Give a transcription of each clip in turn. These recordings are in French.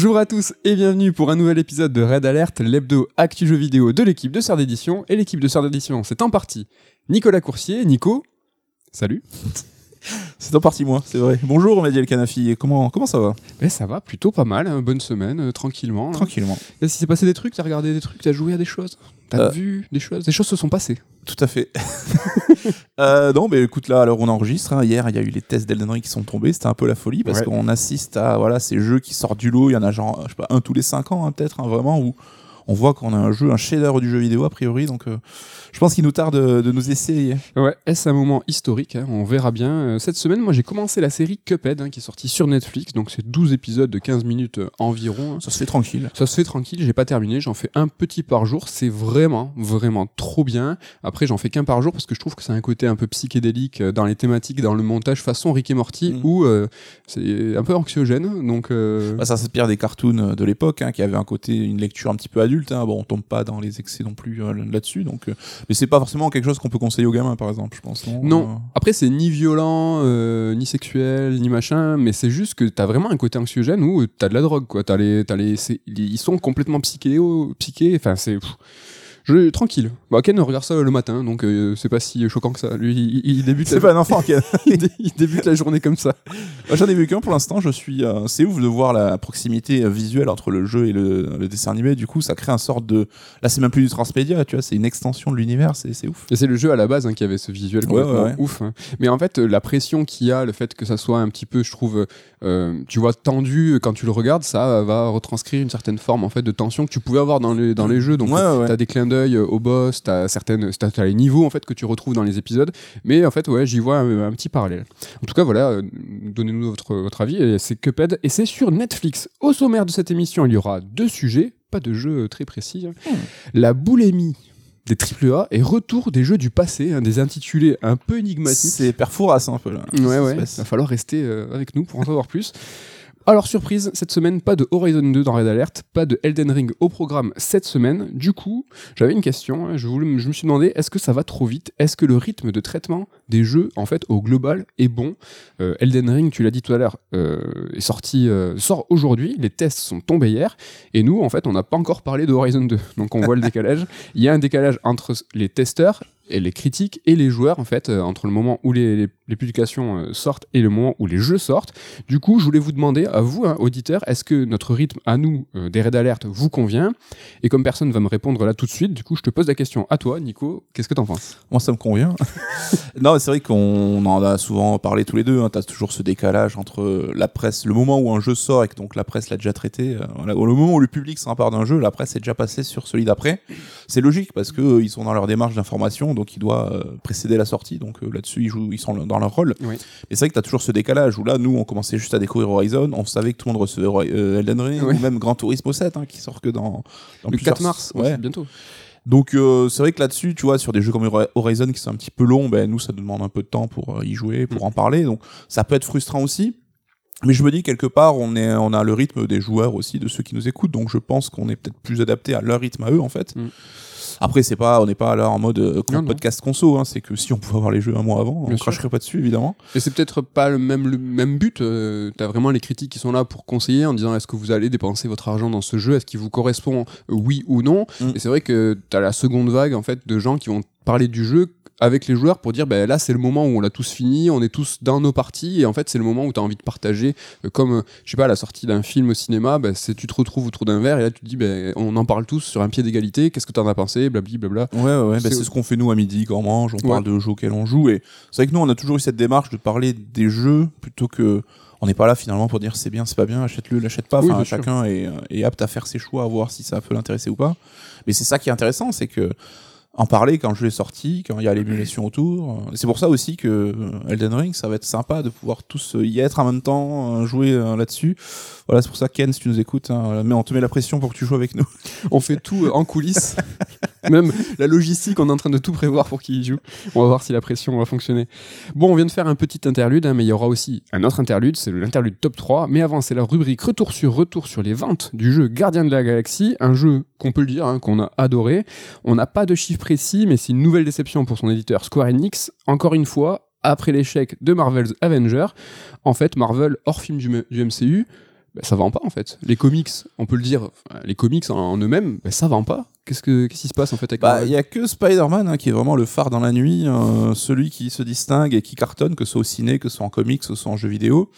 Bonjour à tous et bienvenue pour un nouvel épisode de Red Alert, l'hebdo actu jeu vidéo de l'équipe de Sœur d'édition. Et l'équipe de Sœur d'édition, c'est en partie Nicolas Coursier. Nico, salut. C'est en partie moi, c'est vrai. Bonjour Mehdi El Kanafi, comment, comment ça va? Ben ça va plutôt pas mal, hein, bonne semaine, euh, tranquillement. Tranquillement. Est-ce qu'il s'est passé des trucs T'as regardé des trucs T'as joué à des choses? T'as Euh. vu des choses? Des choses se sont passées. Tout à fait. Euh, non, mais écoute, là, alors on enregistre. hein. Hier, il y a eu les tests d'Elden Ring qui sont tombés. C'était un peu la folie parce Ouais. qu'on assiste à voilà, ces jeux qui sortent du lot. Il y en a genre, je sais pas, un tous les 5 ans, hein, peut-être, vraiment, où on voit qu'on a un jeu, un chef-d'œuvre du jeu vidéo, a priori. Donc, euh, je pense qu'il nous tarde de, de nous essayer. Ouais, est-ce un moment historique hein, On verra bien. Euh, Cette semaine, moi j'ai commencé la série Cuphead hein, qui est sortie sur Netflix. Donc c'est 12 épisodes de 15 minutes euh, environ. hein. Ça se fait tranquille. Ça se fait tranquille, j'ai pas terminé, j'en fais un petit par jour, c'est vraiment, vraiment trop bien. Après, j'en fais qu'un par jour parce que je trouve que c'est un côté un peu psychédélique dans les thématiques, dans le montage façon Rick et Morty, Mm. où euh, c'est un peu anxiogène. Donc, Bah, ça s'inspire des cartoons de l'époque, qui avaient un côté, une lecture un petit peu adulte. Hein. Bon, on tombe pas dans les excès non plus euh, là-dessus. Donc, euh, mais c'est pas forcément quelque chose qu'on peut conseiller aux gamins, par exemple, je pense. Non. Euh, Après, c'est ni violent, ni sexuel, ni machin, mais c'est juste que t'as vraiment un côté anxiogène où t'as de la drogue, quoi. T'as les, t'as les, ils sont complètement psychés, psychés. Enfin, c'est je, tranquille. Bah, Ken regarde ça le matin, donc euh, c'est pas si choquant que ça. Lui, il, il débute, C'est la, pas un enfant a- il dé- il débute la journée comme ça. J'en ai vu qu'un pour l'instant. Je suis. euh, c'est ouf de voir la proximité euh, visuelle entre le jeu et le, le dessin animé. Du coup, ça crée un sorte de. Là, c'est même plus du transmédia, tu vois. C'est une extension de l'univers. C'est c'est ouf. Et c'est le jeu à la base hein, qui avait ce visuel Ouais, complètement ouais, ouais. ouf. hein. Mais en fait, la pression qu'il y a, le fait que ça soit un petit peu, je trouve, euh, tu vois, tendu quand tu le regardes, ça va retranscrire une certaine forme en fait de tension que tu pouvais avoir dans les, dans les jeux. Donc ouais. T'as des clins d'œil euh, au boss, t'as certaines, t'as, t'as les niveaux en fait que tu retrouves dans les épisodes, mais en fait ouais, j'y vois un, un petit parallèle. En tout cas voilà, euh, donnez-nous votre, votre avis. et C'est Cuphead et c'est sur Netflix. Au sommaire de cette émission, il y aura deux sujets, pas de jeu euh, très précis. hein. Hmm. La boulémie des AAA et retour des jeux du passé, hein, des intitulés un peu énigmatiques. C'est Perfouras un peu là. Ouais, ouais, passe? va falloir rester euh, avec nous pour en savoir plus. Alors, surprise, cette semaine, pas de Horizon 2 dans Red Alert, pas de Elden Ring au programme cette semaine. Du coup, j'avais une question, hein, je, me suis demandé, est-ce que ça va trop vite? Est-ce que le rythme de traitement des jeux, en fait, au global, est bon? Euh, Elden Ring, tu l'as dit tout à l'heure, euh, est sorti, euh, sort aujourd'hui, les tests sont tombés hier, et nous, en fait, on n'a pas encore parlé de Horizon 2, donc on voit le décalage. Il y a un décalage entre les testeurs et les critiques et les joueurs en fait euh, entre le moment où les, les- publications euh, sortent et le moment où les jeux sortent. Du coup, je voulais vous demander à vous, hein, auditeurs, est-ce que notre rythme à nous euh, des raids d'alerte vous convient? Et comme personne va me répondre là tout de suite, du coup, je te pose la question à toi, Nico. Qu'est-ce que t'en penses? Moi, ça me convient. non, c'est vrai qu'on en a souvent parlé tous les deux. Hein. T'as toujours ce décalage entre la presse, le moment où un jeu sort et que donc la presse l'a déjà traité. voilà. Au moment où le public s'empare d'un jeu, la presse est déjà passée sur celui d'après. C'est logique parce que ils sont dans leur démarche d'information, donc il doit euh, précéder la sortie. Donc euh, là-dessus, ils jouent, ils sont dans leur rôle. Oui. Et c'est vrai que t'as toujours ce décalage où là, nous, on commençait juste à découvrir Horizon, on savait que tout le monde recevait euh, Elden Ring Oui. ou même Gran Turismo 7 hein, qui sort que dans, dans Le plusieurs- 4 mars, Ouais. bientôt. Donc euh, c'est vrai que là-dessus, tu vois, sur des jeux comme Hori- Horizon qui sont un petit peu longs, ben nous ça nous demande un peu de temps pour y jouer, pour Mm. en parler. Donc ça peut être frustrant aussi. Mais je me dis quelque part, on est, on a le rythme des joueurs aussi, de ceux qui nous écoutent. Donc je pense qu'on est peut-être plus adapté à leur rythme à eux en fait. Mm. Après c'est pas, on n'est pas là en mode euh, Non, non. podcast conso. Hein, c'est que si on pouvait avoir les jeux un mois avant, Bien on sûr. cracherait pas dessus évidemment. Et c'est peut-être pas le même, le même but. euh, T'as vraiment les critiques qui sont là pour conseiller en disant est-ce que vous allez dépenser votre argent dans ce jeu? Est-ce qu'il vous correspond euh, Oui ou non? Mm. Et c'est vrai que t'as la seconde vague en fait de gens qui vont parler du jeu avec les joueurs pour dire ben là c'est le moment où on l'a tous fini, on est tous dans nos parties et en fait c'est le moment où tu as envie de partager euh, comme euh, je sais pas à la sortie d'un film au cinéma ben, c'est tu te retrouves autour d'un verre et là tu te dis ben on en parle tous sur un pied d'égalité, qu'est-ce que tu en as pensé blabli blabla. Ouais, ouais, ouais. C'est- Ben, c'est ce qu'on fait nous à midi quand on mange, on Ouais. parle de jeux auxquels on joue. Et c'est vrai que nous, on a toujours eu cette démarche de parler des jeux plutôt que. On n'est pas là finalement pour dire c'est bien, c'est pas bien, achète-le, l'achète pas. Oui, Enfin, chacun est, est apte à faire ses choix, à voir si ça peut l'intéresser ou pas. Mais c'est ça qui est intéressant, c'est que en parler quand le jeu est sorti, quand il y a l'émulation autour. C'est pour ça aussi que euh, Elden Ring, ça va être sympa de pouvoir tous euh, y être en même temps, euh, jouer là-dessus. Voilà, c'est pour ça Ken, si tu nous écoutes, hein, mais on te met la pression pour que tu joues avec nous. On fait tout en coulisses. Même la logistique, on est en train de tout prévoir pour qu'il y joue. On va voir si la pression va fonctionner. Bon, on vient de faire un petit interlude, hein, mais il y aura aussi un autre interlude, c'est l'interlude top 3. Mais avant, c'est la rubrique retour sur retour sur les ventes du jeu Gardien de la Galaxie, un jeu qu'on peut le dire, hein, qu'on a adoré. On n'a pas de chiffre précis, mais c'est une nouvelle déception pour son éditeur Square Enix. Encore une fois, après l'échec de Marvel's Avengers, en fait, Marvel, hors film du, MCU, bah, ça vend pas en fait. Les comics, on peut le dire, les comics en, en eux-mêmes, bah, ça vend pas. Qu'est-ce que qu'est-ce qui se passe en fait avec Bah, il y a que Spider-Man hein, qui est vraiment le phare dans la nuit, euh, celui qui se distingue et qui cartonne, que ce soit au ciné, que ce soit en comics, que ce soit en jeu vidéo.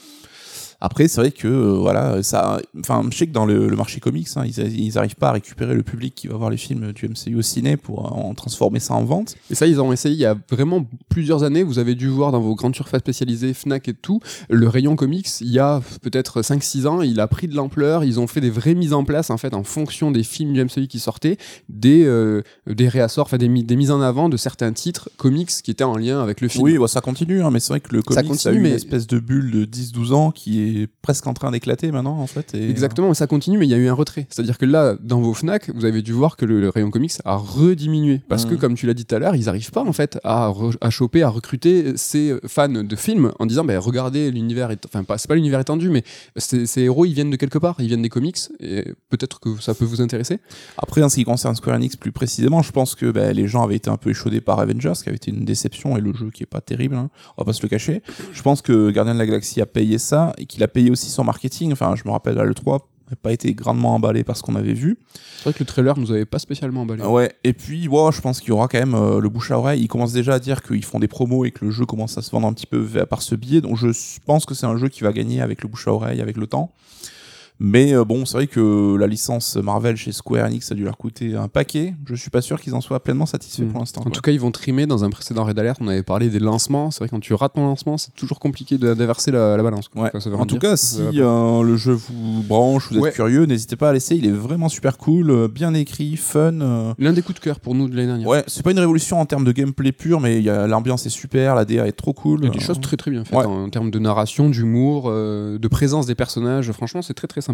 Après, c'est vrai que euh, voilà, ça. Enfin, je sais que dans le, le marché comics, hein, ils, ils arrivent pas à récupérer le public qui va voir les films du MCU au ciné pour en transformer ça en vente. Et ça, ils ont essayé il y a vraiment plusieurs années. Vous avez dû voir dans vos grandes surfaces spécialisées, Fnac et tout, le rayon comics, il y a peut-être 5-6 ans, il a pris de l'ampleur. Ils ont fait des vraies mises en place, en fait, en fonction des films du MCU qui sortaient, des, euh, des réassorts, enfin, des, mi- des mises en avant de certains titres comics qui étaient en lien avec le film. Oui, bah, ça continue, hein, mais c'est vrai que le comics continue, a eu mais- une espèce de bulle de 10-12 ans qui est presque en train d'éclater maintenant, en fait. Et, Exactement, ça continue, mais il y a eu un retrait. C'est-à-dire que là, dans vos Fnac, vous avez dû voir que le, le rayon comics a rediminué. Parce que, Mhm. comme tu l'as dit tout à l'heure, ils n'arrivent pas, en fait, à, à choper, à recruter ces fans de films en disant, ben regardez, l'univers est... Enfin, pas, c'est pas l'univers étendu, mais ces, ces héros, ils viennent de quelque part, ils viennent des comics, et peut-être que ça peut vous intéresser. Après, en ce qui concerne Square Enix plus précisément, je pense que bah, les gens avaient été un peu échaudés par Avengers, qui avait été une déception, et le jeu qui est pas terrible, hein, on va pas se le cacher. Je pense que Gardien de la Galaxie a payé ça, et qu'il a payé aussi son marketing. Enfin, je me rappelle à l'E3, n'a pas été grandement emballé par ce qu'on avait vu. C'est vrai que le trailer nous avait pas spécialement emballé. Ouais, et puis, ouais, je pense qu'il y aura quand même euh, le bouche à oreille. Ils commencent déjà à dire qu'ils font des promos et que le jeu commence à se vendre un petit peu par ce biais. Donc, je pense que c'est un jeu qui va gagner avec le bouche à oreille, avec le temps. Mais euh, bon, c'est vrai que la licence Marvel chez Square Enix a dû leur coûter un paquet. Je suis pas sûr qu'ils en soient pleinement satisfaits pour l'instant. En quoi. tout cas, ils vont trimer dans un précédent Red Alert. On avait parlé des lancements. C'est vrai quand tu rates ton lancement, c'est toujours compliqué de- d'inverser la, la balance. quoi. Ouais. Enfin, ça veut En tout dire. cas, si euh, le jeu vous branche, vous êtes curieux, n'hésitez pas à l'essayer. Il est vraiment super cool, euh, bien écrit, fun. L'un des coups de cœur pour nous de l'année dernière. Ouais, c'est pas une révolution en termes de gameplay pur, mais l'ambiance est super, la DA est trop cool. Il y a des Euh, choses très très bien faites Ouais. en, en termes de narration, d'humour, euh, de présence des personnages. Franchement, c'est très très sympa.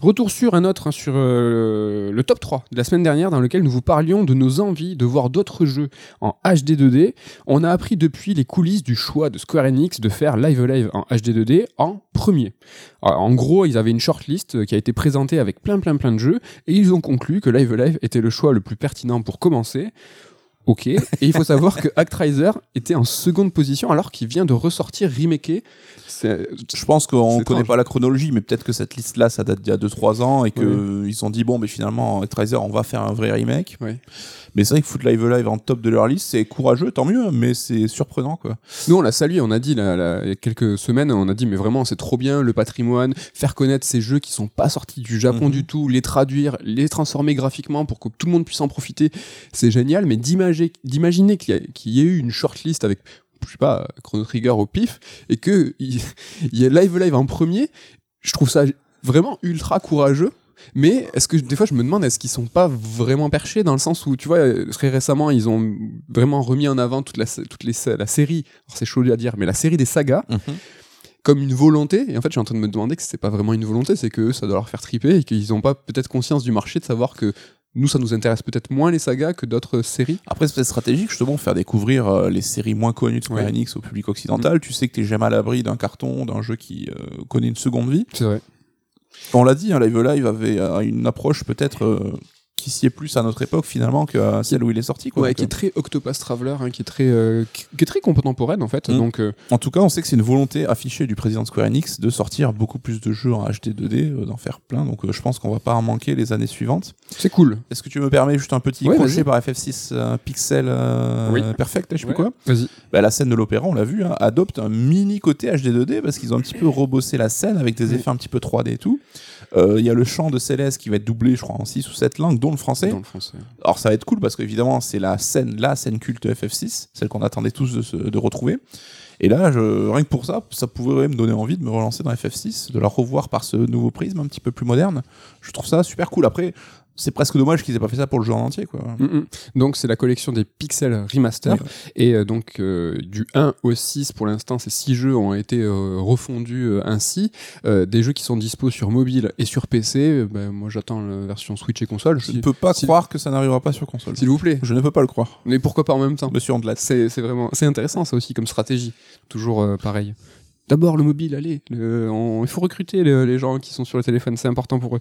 Retour sur un autre, hein, sur euh, le top 3 de la semaine dernière, dans lequel nous vous parlions de nos envies de voir d'autres jeux en HD 2D. On a appris depuis les coulisses du choix de Square Enix de faire Live Live en HD 2D en premier. Alors, en gros, ils avaient une shortlist euh, qui a été présentée avec plein plein plein de jeux et ils ont conclu que Live Live était le choix le plus pertinent pour commencer. Ok, et il faut savoir que Actraiser était en seconde position alors qu'il vient de ressortir remaké. Je pense qu'on C'est connaît pas la chronologie, mais peut-être que cette liste-là, ça date d'il y a 2-3 ans et qu'ils ils se sont dit, bon, mais finalement, Tracer, on va faire un vrai remake. Mais c'est vrai que Foot Live Live en top de leur liste, c'est courageux, tant mieux, mais c'est surprenant, quoi. Nous, on l'a salué, on a dit là, là, il y a quelques semaines, on a dit mais vraiment c'est trop bien le patrimoine, faire connaître ces jeux qui sont pas sortis du Japon Mhm. du tout, les traduire, les transformer graphiquement pour que tout le monde puisse en profiter, c'est génial. Mais d'imaginer qu'il y, a- ait eu une shortlist avec je sais pas Chrono Trigger au pif et que il y ait Live Live en premier, je trouve ça vraiment ultra courageux. Mais est-ce que des fois je me demande est-ce qu'ils sont pas vraiment perchés dans le sens où tu vois très récemment ils ont vraiment remis en avant toute la toute les la série alors c'est chaud à dire mais la série des sagas comme une volonté et en fait je suis en train de me demander que c'est pas vraiment une volonté c'est que ça doit leur faire triper et qu'ils ont pas peut-être conscience du marché de savoir que nous ça nous intéresse peut-être moins les sagas que d'autres séries Après, c'est peut-être stratégique, justement, faire découvrir euh, les séries moins connues de Square Ouais. Enix au public occidental. Tu sais que t'es jamais à l'abri d'un carton, d'un jeu qui euh, connaît une seconde vie. c'est vrai On l'a dit, hein, Live Live avait euh, une approche peut-être euh, qui s'y est plus à notre époque finalement qu'à celle où il est sorti. Quoi. ouais, Donc, qui est très Octopus Traveler hein, qui est très euh, qui, est très contemporaine en fait Mm. donc euh, En tout cas, on sait que c'est une volonté affichée du président de Square Enix de sortir beaucoup plus de jeux en HD 2D, euh, d'en faire plein. Donc euh, je pense qu'on va pas en manquer les années suivantes. c'est cool Est-ce que tu me permets juste un petit Ouais, crochet par FF6 euh, Pixel euh, Oui. Perfect, je sais plus quoi vas-y bah, La scène de l'opéra, on l'a vu, hein, adopte un mini côté HD 2D parce qu'ils ont un petit peu rebossé la scène avec des Oui. effets un petit peu 3D et tout. Euh, Il y a le chant de Céleste qui va être doublé, je crois, en 6 ou 7 langues, dont le français. dans le français Alors ça va être cool parce qu'évidemment c'est la scène, la scène culte de FF6, celle qu'on attendait tous de, se- de retrouver. Et là, je, rien que pour ça, ça pourrait me donner envie de me relancer dans FF6, de la revoir par ce nouveau prisme un petit peu plus moderne. Je trouve ça super cool. Après, c'est presque dommage qu'ils aient pas fait ça pour le jeu en entier, quoi. Mm, mm. Donc c'est la collection des Pixel Remaster Oui. et euh, donc euh, du 1 au 6 pour l'instant ces 6 jeux ont été euh, refondus ainsi des jeux qui sont dispo sur mobile et sur PC ben, moi j'attends la version Switch et console Je Si- ne peux pas si- croire que ça n'arrivera pas sur console. s'il vous plaît Je ne peux pas le croire. mais pourquoi pas en même temps Monsieur Andelat. c'est c'est vraiment c'est intéressant ça aussi comme stratégie toujours pareil D'abord le mobile, allez, le- on- il faut recruter le- les gens qui sont sur le téléphone, c'est important pour eux.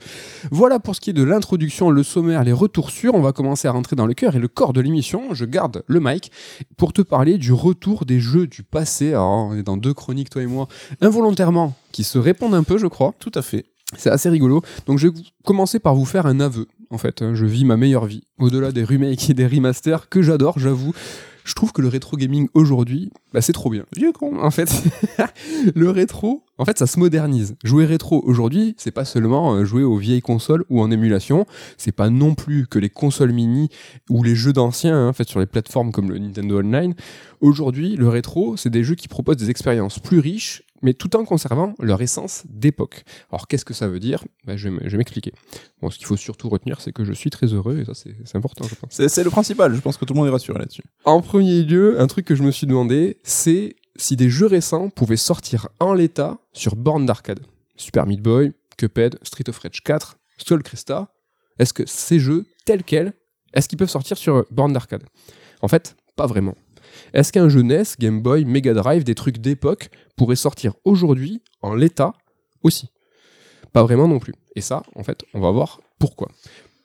Voilà pour ce qui est de l'introduction, le sommaire, les retours sûrs. On va commencer à rentrer dans le cœur et le corps de l'émission. Je garde le mic pour te parler du retour des jeux du passé. Alors, on est dans deux chroniques, toi et moi, involontairement, qui se répondent un peu, je crois. Tout à fait. C'est assez rigolo. Donc je vais commencer par vous faire un aveu. En fait, je vis ma meilleure vie. Au-delà des remakes et des remasters que j'adore, j'avoue. Je trouve que le rétro gaming aujourd'hui, bah, c'est trop bien. Vieux con. En fait, le rétro, en fait, ça se modernise. Jouer rétro aujourd'hui, c'est pas seulement euh, jouer aux vieilles consoles ou en émulation. C'est pas non plus que les consoles mini ou les jeux d'anciens, hein, faits sur les plateformes comme le Nintendo Online. Aujourd'hui, le rétro, c'est des jeux qui proposent des expériences plus riches mais tout en conservant leur essence d'époque. Alors qu'est-ce que ça veut dire? Ben, Je vais m'expliquer. Bon, ce qu'il faut surtout retenir, c'est que je suis très heureux, et ça c'est important, je pense. C'est le principal, je pense que tout le monde est rassuré là-dessus. En premier lieu, un truc que je me suis demandé, c'est si des jeux récents pouvaient sortir en l'état sur borne d'arcade. Super Meat Boy, Cuphead, Street of Rage 4, Soul Cresta, est-ce que ces jeux, tels quels, est-ce qu'ils peuvent sortir sur borne d'arcade? En fait, pas vraiment. Est-ce qu'un jeu NES, Game Boy, Mega Drive, des trucs d'époque pourrait sortir aujourd'hui en l'état aussi? Pas vraiment non plus. Et ça, en fait, on va voir pourquoi.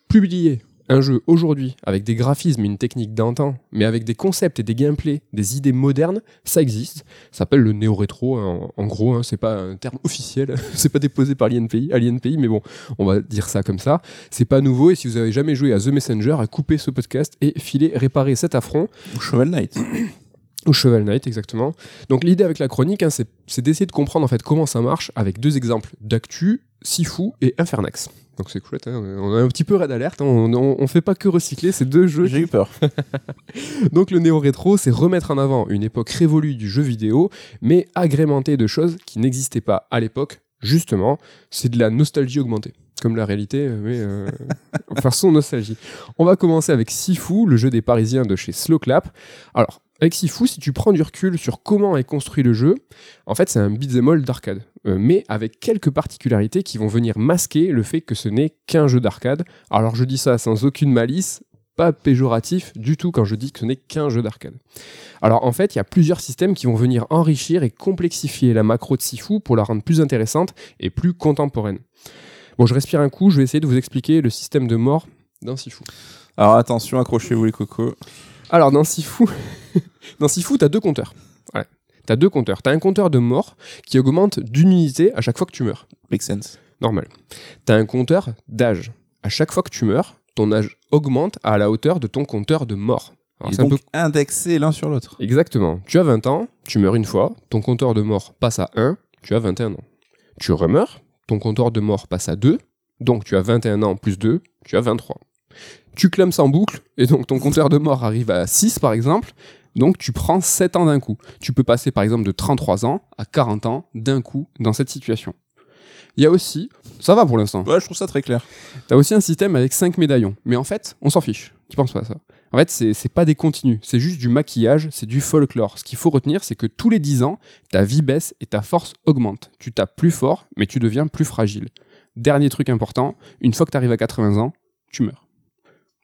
Publier un jeu aujourd'hui avec des graphismes une technique d'antan, mais avec des concepts et des gameplays, des idées modernes, ça existe. Ça s'appelle le néo-rétro, hein, en, gros, hein, c'est pas un terme officiel, c'est pas déposé par l'INPI, à l'INPI, mais bon, on va dire ça comme ça. C'est pas nouveau, et si vous avez jamais joué à The Messenger, à couper ce podcast et filer réparer cet affront. Ou Shovel Knight. Ou Cheval Knight, exactement. Donc l'idée avec la chronique, hein, c'est d'essayer de comprendre en fait comment ça marche avec deux exemples d'actu, Sifu et Infernax. Donc c'est chouette, hein. on a un petit peu raid alerte, hein. on, on, fait pas que recycler ces deux jeux. J'ai eu peur. Donc le néo-rétro, c'est remettre en avant une époque révolue du jeu vidéo, mais agrémentée de choses qui n'existaient pas à l'époque. Justement, c'est de la nostalgie augmentée comme la réalité, mais euh, façon nostalgie. On va commencer avec Sifu, le jeu des Parisiens de chez Slowclap. Alors, avec Sifu, si tu prends du recul sur comment est construit le jeu, en fait, c'est un beat'em all d'arcade, euh, mais avec quelques particularités qui vont venir masquer le fait que ce n'est qu'un jeu d'arcade. Alors, je dis ça sans aucune malice, pas péjoratif du tout quand je dis que ce n'est qu'un jeu d'arcade. Alors en fait, il y a plusieurs systèmes qui vont venir enrichir et complexifier la macro de Sifu pour la rendre plus intéressante et plus contemporaine. Bon, je respire un coup, je vais essayer de vous expliquer le système de mort d'un Sifu. Alors attention, accrochez-vous les cocos. Alors dans Sifu, dans Sifu, t'as deux compteurs. Ouais. T'as deux compteurs. T'as un compteur de mort qui augmente d'une unité à chaque fois que tu meurs. Make sense. Normal. T'as un compteur d'âge. À chaque fois que tu meurs, ton âge augmente à la hauteur de ton compteur de mort. Alors, donc indexé l'un sur l'autre. Exactement. Tu as 20 ans, tu meurs une fois, ton compteur de mort passe à 1, tu as 21 ans. Tu remeurs, ton compteur de mort passe à 2, donc tu as 21 ans plus 2, tu as 23 tu clames en boucle, et donc ton compteur de mort arrive à 6 par exemple, donc tu prends 7 ans d'un coup. Tu peux passer par exemple de 33 ans à 40 ans d'un coup dans cette situation. Il y a aussi, ça va pour l'instant. Ouais, je trouve ça très clair. T'as aussi un système avec 5 médaillons, mais en fait, on s'en fiche. Tu penses pas à ça. En fait, c'est pas des continues, c'est juste du maquillage, c'est du folklore. Ce qu'il faut retenir, c'est que tous les 10 ans, ta vie baisse et ta force augmente. Tu tapes plus fort, mais tu deviens plus fragile. Dernier truc important, une fois que tu arrives à 80 ans, tu meurs.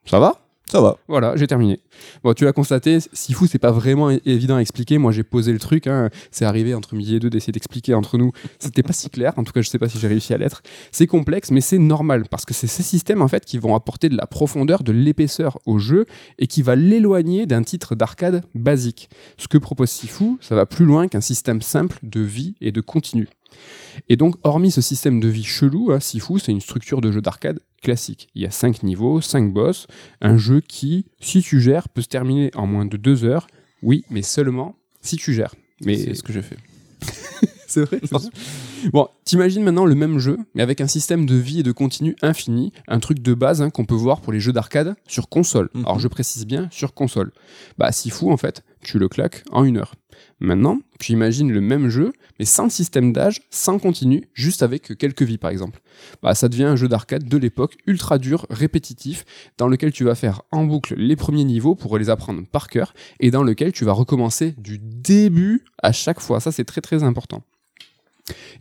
Ça va? Ça va. Voilà, j'ai terminé. Bon, tu l'as constaté, Sifu, c'est pas vraiment évident à expliquer. Moi, j'ai posé le truc. Hein. C'est arrivé entre midi et deux d'essayer d'expliquer entre nous. C'était pas si clair. En tout cas, je sais pas si j'ai réussi à l'être. C'est complexe, mais c'est normal parce que c'est ces systèmes en fait qui vont apporter de la profondeur, de l'épaisseur au jeu et qui va l'éloigner d'un titre d'arcade basique. Ce que propose Sifu, ça va plus loin qu'un système simple de vie et de continu. Et donc, hormis ce système de vie chelou, hein, Sifu, c'est une structure de jeu d'arcade classique. Il y a 5 niveaux, 5 boss, un jeu qui, si tu gères, peut se terminer en moins de 2 heures. Oui, mais seulement si tu gères. Mais c'est ce que j'ai fait. c'est vrai. Bon, t'imagines maintenant le même jeu, mais avec un système de vie et de continu infini, un truc de base hein, qu'on peut voir pour les jeux d'arcade sur console. Mhm. Alors je précise bien sur console. Bah, si fou en fait, tu le claques en une heure. Maintenant, tu imagines le même jeu, mais sans système d'âge, sans continu, juste avec quelques vies par exemple. Bah, ça devient un jeu d'arcade de l'époque, ultra dur, répétitif, dans lequel tu vas faire en boucle les premiers niveaux pour les apprendre par cœur, et dans lequel tu vas recommencer du début à chaque fois. Ça, c'est très très important.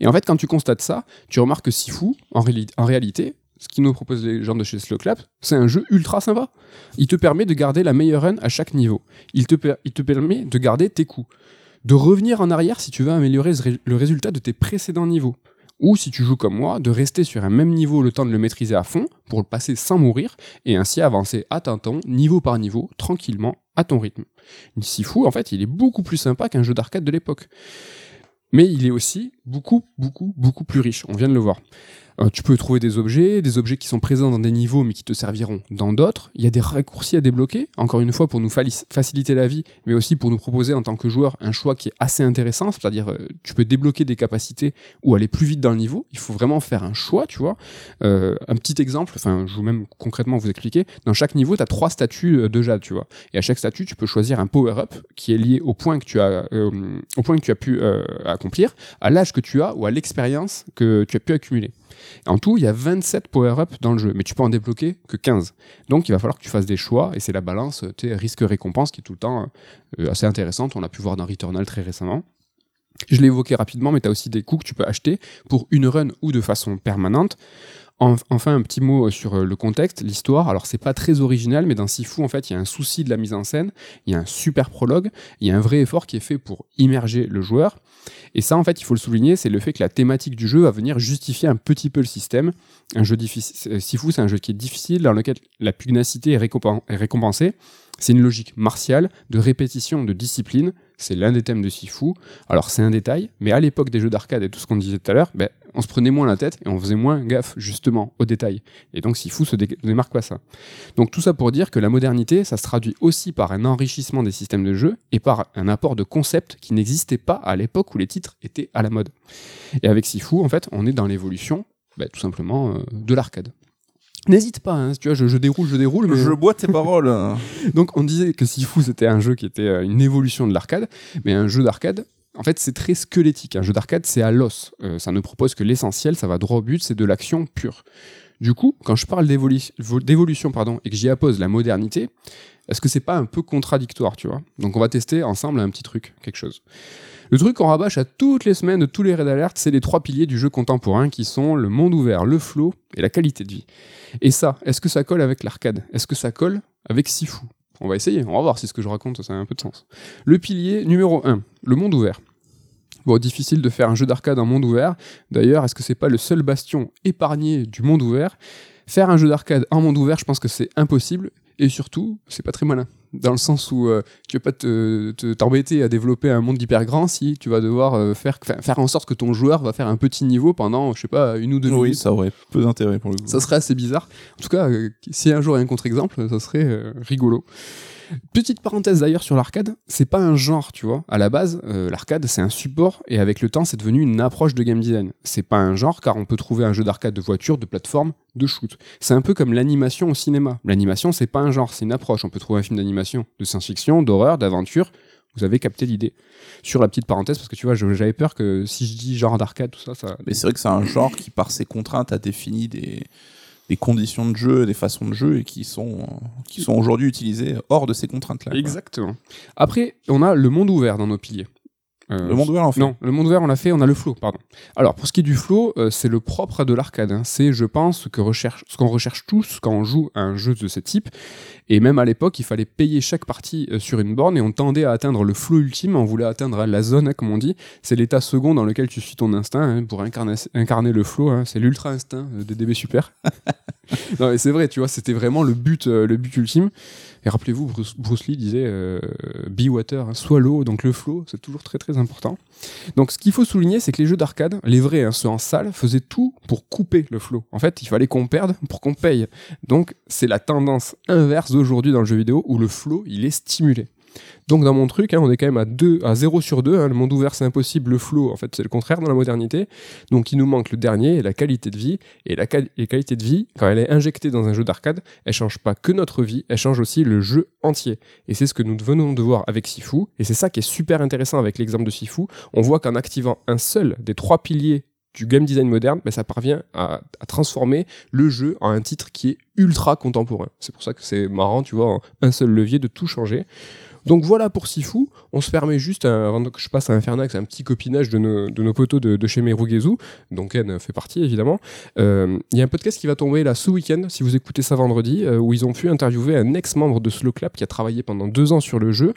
Et en fait, quand tu constates ça, tu remarques que Sifu, en, en réalité, ce qui nous propose les gens de chez Slowclap, c'est un jeu ultra sympa. Il te permet de garder la meilleure run à chaque niveau. Il te, permet de garder tes coups. De revenir en arrière si tu veux améliorer le résultat de tes précédents niveaux. Ou si tu joues comme moi, de rester sur un même niveau le temps de le maîtriser à fond pour le passer sans mourir et ainsi avancer à ton niveau par niveau, tranquillement, à ton rythme. Sifu, en fait, il est beaucoup plus sympa qu'un jeu d'arcade de l'époque mais il est aussi beaucoup, beaucoup, beaucoup plus riche. On vient de le voir. Euh, tu peux trouver des objets, des objets qui sont présents dans des niveaux mais qui te serviront dans d'autres. Il y a des raccourcis à débloquer, encore une fois pour nous faciliter la vie, mais aussi pour nous proposer en tant que joueur un choix qui est assez intéressant, c'est-à-dire euh, tu peux débloquer des capacités ou aller plus vite dans le niveau. Il faut vraiment faire un choix, tu vois. Euh, un petit exemple, enfin je vais même concrètement vous expliquer, dans chaque niveau tu as trois statuts de jade, tu vois. Et à chaque statut tu peux choisir un power-up qui est lié au point que tu as, au point que tu as pu accomplir, à l'âge que tu as ou à l'expérience que tu as pu accumuler. En tout, il y a 27 power-up dans le jeu, mais tu peux en débloquer que 15. Donc il va falloir que tu fasses des choix, et c'est la balance risque-récompense qui est tout le temps euh, assez intéressante. On l'a pu voir dans Returnal très récemment. Je l'ai évoqué rapidement, mais tu as aussi des coups que tu peux acheter pour une run ou de façon permanente. Enfin, un petit mot sur euh, le contexte, l'histoire. Alors, c'est pas très original, mais dans Sifu, en fait, il y a un souci de la mise en scène, il y a un super prologue, il y a un vrai effort qui est fait pour immerger le joueur. Et ça, en fait, il faut le souligner, c'est le fait que la thématique du jeu va venir justifier un petit peu le système. Un jeu difficile, euh, Sifu, c'est un jeu qui est difficile, dans lequel la pugnacité est, récompensée. C'est une logique martiale, de répétition, de discipline. C'est l'un des thèmes de Sifu. Alors, c'est un détail, mais à l'époque des jeux d'arcade et tout ce qu'on disait tout à l'heure, ben, on se prenait moins la tête et on faisait moins gaffe, justement, aux détails. Et donc, Sifu se démarque pas ça. Donc, tout ça pour dire que la modernité, ça se traduit aussi par un enrichissement des systèmes de jeu et par un apport de concepts qui n'existaient pas à l'époque où les titres étaient à la mode. Et avec Sifu, en fait, on est dans l'évolution, ben, tout simplement, euh, de l'arcade. N'hésite pas, hein, tu vois, je, déroule, je déroule. Mais... Je bois tes paroles. Donc on disait que Sifu c'était un jeu qui était euh, une évolution de l'arcade, mais un jeu d'arcade, en fait c'est très squelettique. Un jeu d'arcade c'est à l'os. Euh, ça ne propose que l'essentiel, ça va droit au but, c'est de l'action pure. Du coup, quand je parle d'évolution pardon, et que j'y appose la modernité, est-ce que c'est pas un peu contradictoire, tu vois? Donc on va tester ensemble un petit truc, quelque chose. Le truc qu'on rabâche à toutes les semaines de tous les raids d'alerte, c'est les trois piliers du jeu contemporain qui sont le monde ouvert, le flow et la qualité de vie. Et ça, est-ce que ça colle avec l'arcade? Est-ce que ça colle avec Sifu? On va essayer, on va voir si ce que je raconte, ça a un peu de sens. Le pilier numéro 1, le monde ouvert. Bon, difficile de faire un jeu d'arcade en monde ouvert. D'ailleurs, est-ce que c'est pas le seul bastion épargné du monde ouvert? Faire un jeu d'arcade en monde ouvert, je pense que c'est impossible. Et surtout, c'est pas très malin dans le sens où euh, tu vas pas t'embêter te, à développer un monde hyper grand si tu vas devoir euh, faire, faire en sorte que ton joueur va faire un petit niveau pendant, je sais pas, une ou deux minutes. Oui, ça aurait peu d'intérêt pour le coup. Ça serait assez bizarre. En tout cas, euh, si un jour il y a un contre-exemple, ça serait rigolo. Petite parenthèse d'ailleurs sur l'arcade, c'est pas un genre, tu vois. À la base, euh, l'arcade c'est un support et avec le temps c'est devenu une approche de game design. C'est pas un genre car on peut trouver un jeu d'arcade de voiture, de plateforme, de shoot. C'est un peu comme l'animation au cinéma. L'animation c'est pas un genre, c'est une approche. On peut trouver un film d'animation, de science-fiction, d'horreur, d'aventure. Vous avez capté l'idée. Sur la petite parenthèse, parce que tu vois, j'avais peur que si je dis genre d'arcade, tout ça, ça. Mais c'est vrai que c'est un genre qui, par ses contraintes, a défini des, des conditions de jeu, des façons de jeu et qui sont, qui sont aujourd'hui utilisées hors de ces contraintes-là. Exactement. Après, on a le monde ouvert dans nos piliers. Euh, le monde ouvert, en fait. Non, le monde ouvert, on l'a fait, on a le flow, pardon. Alors, pour ce qui est du flow, euh, c'est le propre de l'arcade. Hein. C'est, je pense, ce qu'on recherche, ce qu'on recherche tous quand on joue à un jeu de ce type. Et même à l'époque, il fallait payer chaque partie euh, sur une borne et on tendait à atteindre le flow ultime. On voulait atteindre la zone, hein, comme on dit. C'est l'état second dans lequel tu suis ton instinct hein, pour incarner, incarner le flow. C'est l'ultra instinct des DB Super. non, mais c'est vrai, tu vois, c'était vraiment le but, le but ultime. Et rappelez-vous, Bruce, Lee disait euh, Be water, hein, soit l'eau, donc le flow, c'est toujours très très important. Donc ce qu'il faut souligner, c'est que les jeux d'arcade, les vrais, hein, ceux en salle, faisaient tout pour couper le flow. En fait, il fallait qu'on perde pour qu'on paye. Donc c'est la tendance inverse d'aujourd'hui dans le jeu vidéo où le flow, il est stimulé. Donc dans mon truc, hein, on est quand même à, 2, à 0 sur 2. Hein. le monde ouvert, c'est impossible. Le flow, en fait, c'est le contraire dans la modernité. Donc il nous manque le dernier, la qualité de vie. Et la qualité de vie, quand elle est injectée dans un jeu d'arcade, elle change pas que notre vie, elle change aussi le jeu entier. Et c'est ce que nous venons de voir avec Sifu. Et c'est ça qui est super intéressant avec l'exemple de Sifu. On voit qu'en activant un seul des trois piliers du game design moderne, mais ça parvient à, transformer le jeu en un titre qui est ultra contemporain. C'est pour ça que c'est marrant, tu vois, un seul levier de tout changer. Donc voilà pour Sifu. On se permet juste, avant que je passe à Infernax, un petit copinage de nos, de nos potos de, chez Merugezu, dont Ken fait partie évidemment. Euh, il y a un podcast qui va tomber là ce week-end, si vous écoutez ça vendredi, euh, où ils ont pu interviewer un ex-membre de Slow Clap qui a travaillé pendant deux ans sur le jeu.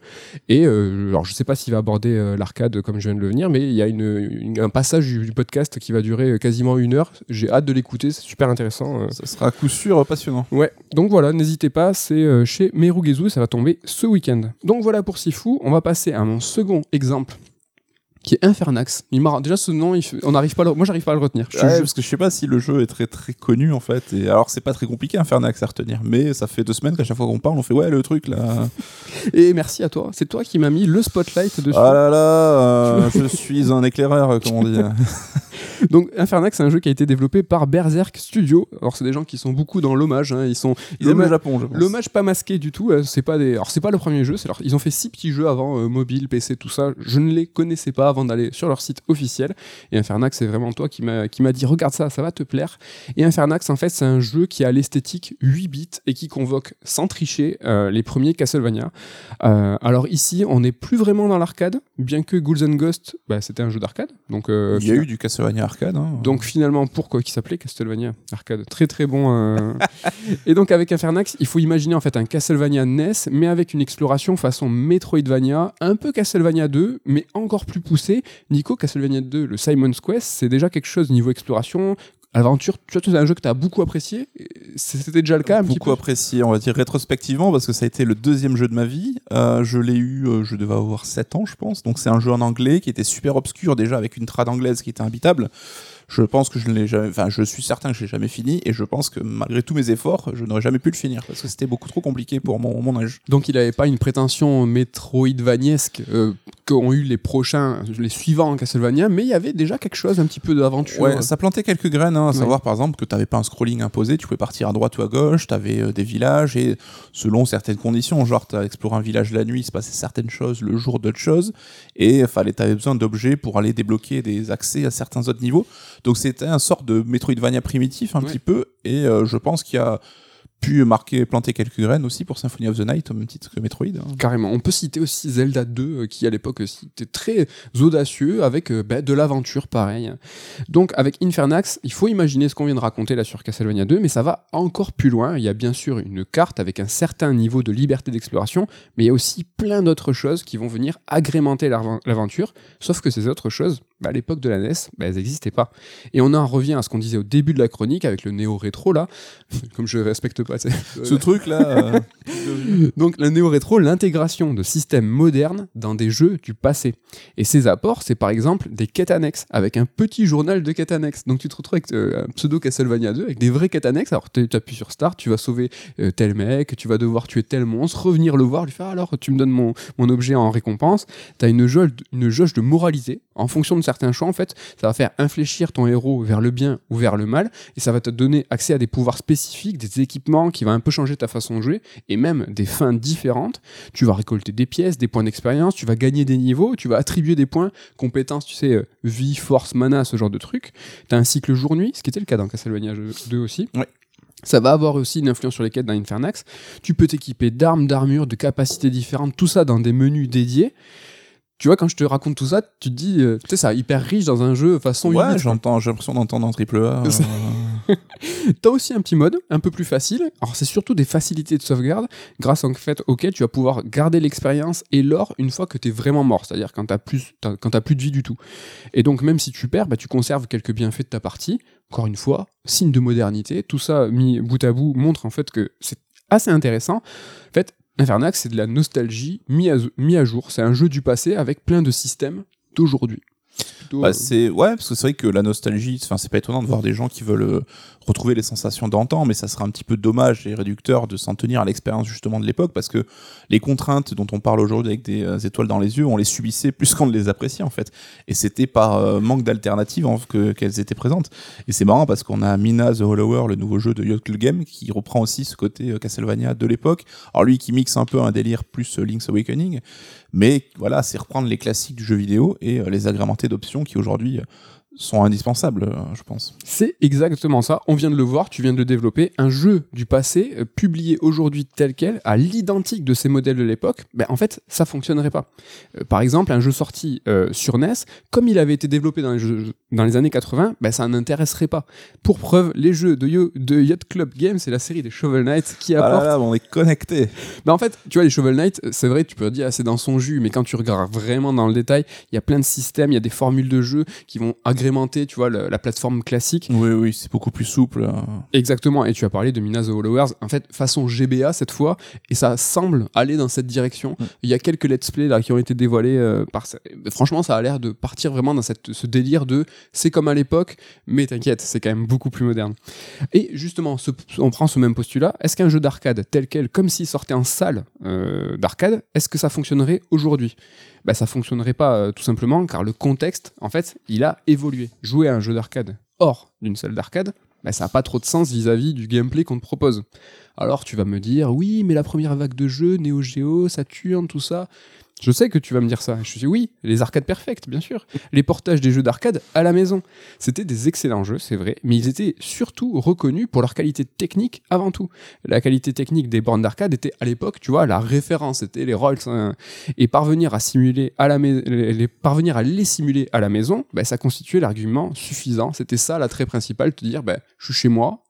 Et euh, alors je sais pas s'il va aborder l'arcade comme je viens de le venir, mais il y a une, un passage du, podcast qui va durer quasiment une heure. J'ai hâte de l'écouter, c'est super intéressant. Ça sera à coup sûr passionnant. Ouais, donc voilà, n'hésitez pas, c'est chez Merugezu, ça va tomber ce week-end. Donc voilà pour Sifu. On va passer à mon second exemple qui est Infernax. Il déjà ce nom, il fait- on n'arrive pas, à le- moi j'arrive pas à le retenir. Je Ouais, parce que je sais pas si le jeu est très très connu en fait. Et alors c'est pas très compliqué axe à retenir, mais ça fait deux semaines qu'à chaque fois qu'on parle, on fait ouais le truc là. Et merci à toi. C'est toi qui m'as mis le spotlight dessus. Ah là là, euh, je suis un éclaireur, comme on dit. Donc Infernax, c'est un jeu qui a été développé par Berserk Studio. Alors c'est des gens qui sont beaucoup dans l'hommage. hein. Ils sont ils Comme aiment le Japon, je pense. L'hommage pas masqué du tout, euh, c'est pas des. Alors c'est pas le premier jeu, c'est leur- ils ont fait six petits jeux avant, euh, mobile, PC, tout ça. Je ne les connaissais pas avant d'aller sur leur site officiel. Et Infernax, c'est vraiment toi qui m'a qui m'a dit regarde ça, ça va te plaire. Et Infernax, en fait, c'est un jeu qui a l'esthétique 8 bits et qui convoque sans tricher euh, les premiers Castlevania. Euh, alors ici, on n'est plus vraiment dans l'arcade, bien que Ghouls and Ghost, bah, c'était un jeu d'arcade. Donc euh, Il y a eu du Castlevania arcade. hein. donc finalement, pourquoi qui s'appelait Castlevania Arcade? Très très bon. euh. et donc avec Infernax, il faut imaginer en fait un Castlevania NES, mais avec une exploration façon Metroidvania, un peu Castlevania 2, mais encore plus poussé. Nico, Castlevania 2, le Simon's Quest, c'est déjà quelque chose niveau exploration. Aventure, tu vois, c'est un jeu que tu as beaucoup apprécié. C'était déjà le cas un petit beaucoup peu. apprécié, on va dire rétrospectivement, parce que ça a été le deuxième jeu de ma vie. Euh, je l'ai eu, euh, je devais avoir 7 ans, je pense. Donc c'est un jeu en anglais qui était super obscur déjà avec une trad anglaise qui était imbitable. Je pense que je ne l'ai jamais, enfin, je suis certain que je l'ai jamais fini, et je pense que malgré tous mes efforts, je n'aurais jamais pu le finir parce que c'était beaucoup trop compliqué pour mon, mon âge. Donc il n'avait pas une prétention Metroidvaniesque euh, qu'ont eu les prochains, les suivants Castlevania, mais il y avait déjà quelque chose, un petit peu d'aventure. Ouais, ça plantait quelques graines, hein, à Ouais. savoir par exemple que tu n'avais pas un scrolling imposé, tu pouvais partir à droite ou à gauche, tu avais des villages et selon certaines conditions, genre tu as exploré un village la nuit, il se passait certaines choses, le jour d'autres choses, et fallait tu avais besoin d'objets pour aller débloquer des accès à certains autres niveaux. Donc c'était un sort de Metroidvania primitif un Ouais. petit peu, et euh, je pense qu'il y a pu marquer, planter quelques graines aussi pour Symphony of the Night, au même titre que Metroid. hein. Carrément. On peut citer aussi Zelda 2, euh, qui à l'époque aussi était très audacieux, avec euh, bah, de l'aventure pareil. Donc avec Infernax, il faut imaginer ce qu'on vient de raconter là sur Castlevania 2, mais ça va encore plus loin. Il y a bien sûr une carte avec un certain niveau de liberté d'exploration, mais il y a aussi plein d'autres choses qui vont venir agrémenter l'av- l'aventure, sauf que ces autres choses, bah, à l'époque de la NES, bah, elles n'existaient pas. Et on en revient à ce qu'on disait au début de la chronique avec le néo-rétro là, comme je respecte pas. Ce truc là, Donc la néo-rétro, l'intégration de systèmes modernes dans des jeux du passé. Et ces apports, c'est par exemple des quêtes annexes, avec un petit journal de quêtes annexes. Donc tu te retrouves avec euh, un pseudo Castlevania 2, avec des vraies quêtes annexes. Alors tu appuies sur Start, tu vas sauver euh, tel mec, tu vas devoir tuer tel monstre, revenir le voir, lui faire alors tu me donnes mon, mon objet en récompense. Tu as une jauge, une jauge de moralité. En fonction de certains choix, en fait, ça va faire infléchir ton héros vers le bien ou vers le mal, et ça va te donner accès à des pouvoirs spécifiques, des équipements qui vont un peu changer ta façon de jouer, et même des fins différentes. Tu vas récolter des pièces, des points d'expérience, tu vas gagner des niveaux, tu vas attribuer des points, compétences, tu sais, euh, vie, force, mana, ce genre de trucs. Tu as un cycle jour-nuit, ce qui était le cas dans Castlevania 2 aussi. Ouais. Ça va avoir aussi une influence sur les quêtes dans Infernax. Tu peux t'équiper d'armes, d'armures, de capacités différentes, tout ça dans des menus dédiés. Tu vois, quand je te raconte tout ça, tu te dis, euh, tu sais, c'est hyper riche dans un jeu façon ouais, j'entends, j'ai l'impression d'entendre un triple A. Euh, T'as aussi un petit mode un peu plus facile. Alors c'est surtout des facilités de sauvegarde grâce en fait auquel tu vas pouvoir garder l'expérience et l'or une fois que t'es vraiment mort, c'est-à-dire quand t'as plus t'as- quand t'as plus de vie du tout. Et donc même si tu perds, bah, tu conserves quelques bienfaits de ta partie. Encore une fois, signe de modernité. Tout ça mis bout à bout montre en fait que c'est assez intéressant. En fait, Infernax c'est de la nostalgie mis mis à jour. C'est un jeu du passé avec plein de systèmes d'aujourd'hui. Bah, euh, c'est ouais parce que c'est vrai que la nostalgie enfin c'est pas étonnant de voir des gens qui veulent euh, retrouver les sensations d'antan mais ça serait un petit peu dommage et réducteur de s'en tenir à l'expérience justement de l'époque parce que les contraintes dont on parle aujourd'hui avec des euh, étoiles dans les yeux on les subissait plus qu'on ne les appréciait en fait. Et c'était par euh, manque d'alternatives en- que qu'elles étaient présentes. Et c'est marrant parce qu'on a Mina the Hollower le nouveau jeu de Yacht Game qui reprend aussi ce côté Castlevania de l'époque. Alors lui qui mixe un peu un délire plus Link's Awakening mais voilà, c'est reprendre les classiques du jeu vidéo et euh, les agrémenter d'options qui aujourd'hui euh, sont indispensables, euh, je pense. C'est exactement ça. On vient de le voir, tu viens de le développer. Un jeu du passé, euh, publié aujourd'hui tel quel, à l'identique de ces modèles de l'époque, ben, en fait, ça fonctionnerait pas. Euh, par exemple, un jeu sorti euh, sur NES, comme il avait été développé dans les, jeux- dans les années 80, ben, ça n'intéresserait pas. Pour preuve, les jeux de, Yo- de Yacht Club Games, c'est la série des Shovel Knight qui Ah apporte là là, on est connecté. bah en fait, tu vois, les Shovel Knight, c'est vrai, tu peux dire, ah, c'est dans son jus, mais quand tu regardes vraiment dans le détail, il y a plein de systèmes, il y a des formules de jeu qui vont agrémenter agrémenter, tu vois, le- la plateforme classique. Oui, oui, c'est beaucoup plus souple. euh. Exactement. Et tu as parlé de Mina the Followers, en fait, façon GBA cette fois, et ça semble aller dans cette direction. Mm. Il y a quelques let's play là qui ont été dévoilés euh, par. Franchement, ça a l'air de partir vraiment dans cette, ce délire de c'est comme à l'époque, mais t'inquiète, c'est quand même beaucoup plus moderne. Et justement, ce- on prend ce même postulat. Est-ce qu'un jeu d'arcade tel quel, comme s'il sortait en salle euh, d'arcade, est-ce que ça fonctionnerait aujourd'hui? Bah, ça fonctionnerait pas euh, tout simplement car le contexte, en fait, il a évolué. Jouer à un jeu d'arcade hors d'une salle d'arcade, bah, ça n'a pas trop de sens vis-à-vis du gameplay qu'on te propose. Alors tu vas me dire, oui, mais la première vague de jeux, Neo Geo, Saturn, tout ça. Je sais que tu vas me dire ça. Je dis oui, les arcades perfectes, bien sûr. Les portages des jeux d'arcade à la maison. C'était des excellents jeux, c'est vrai, mais ils étaient surtout reconnus pour leur qualité technique avant tout. La qualité technique des bornes d'arcade était à l'époque, tu vois, la référence, c'était les Rolls. hein. Et parvenir à simuler à la les- parvenir à les simuler à la maison, bah, ça constituait l'argument suffisant. C'était ça l'attrait principal, te dire, bah, je suis chez moi,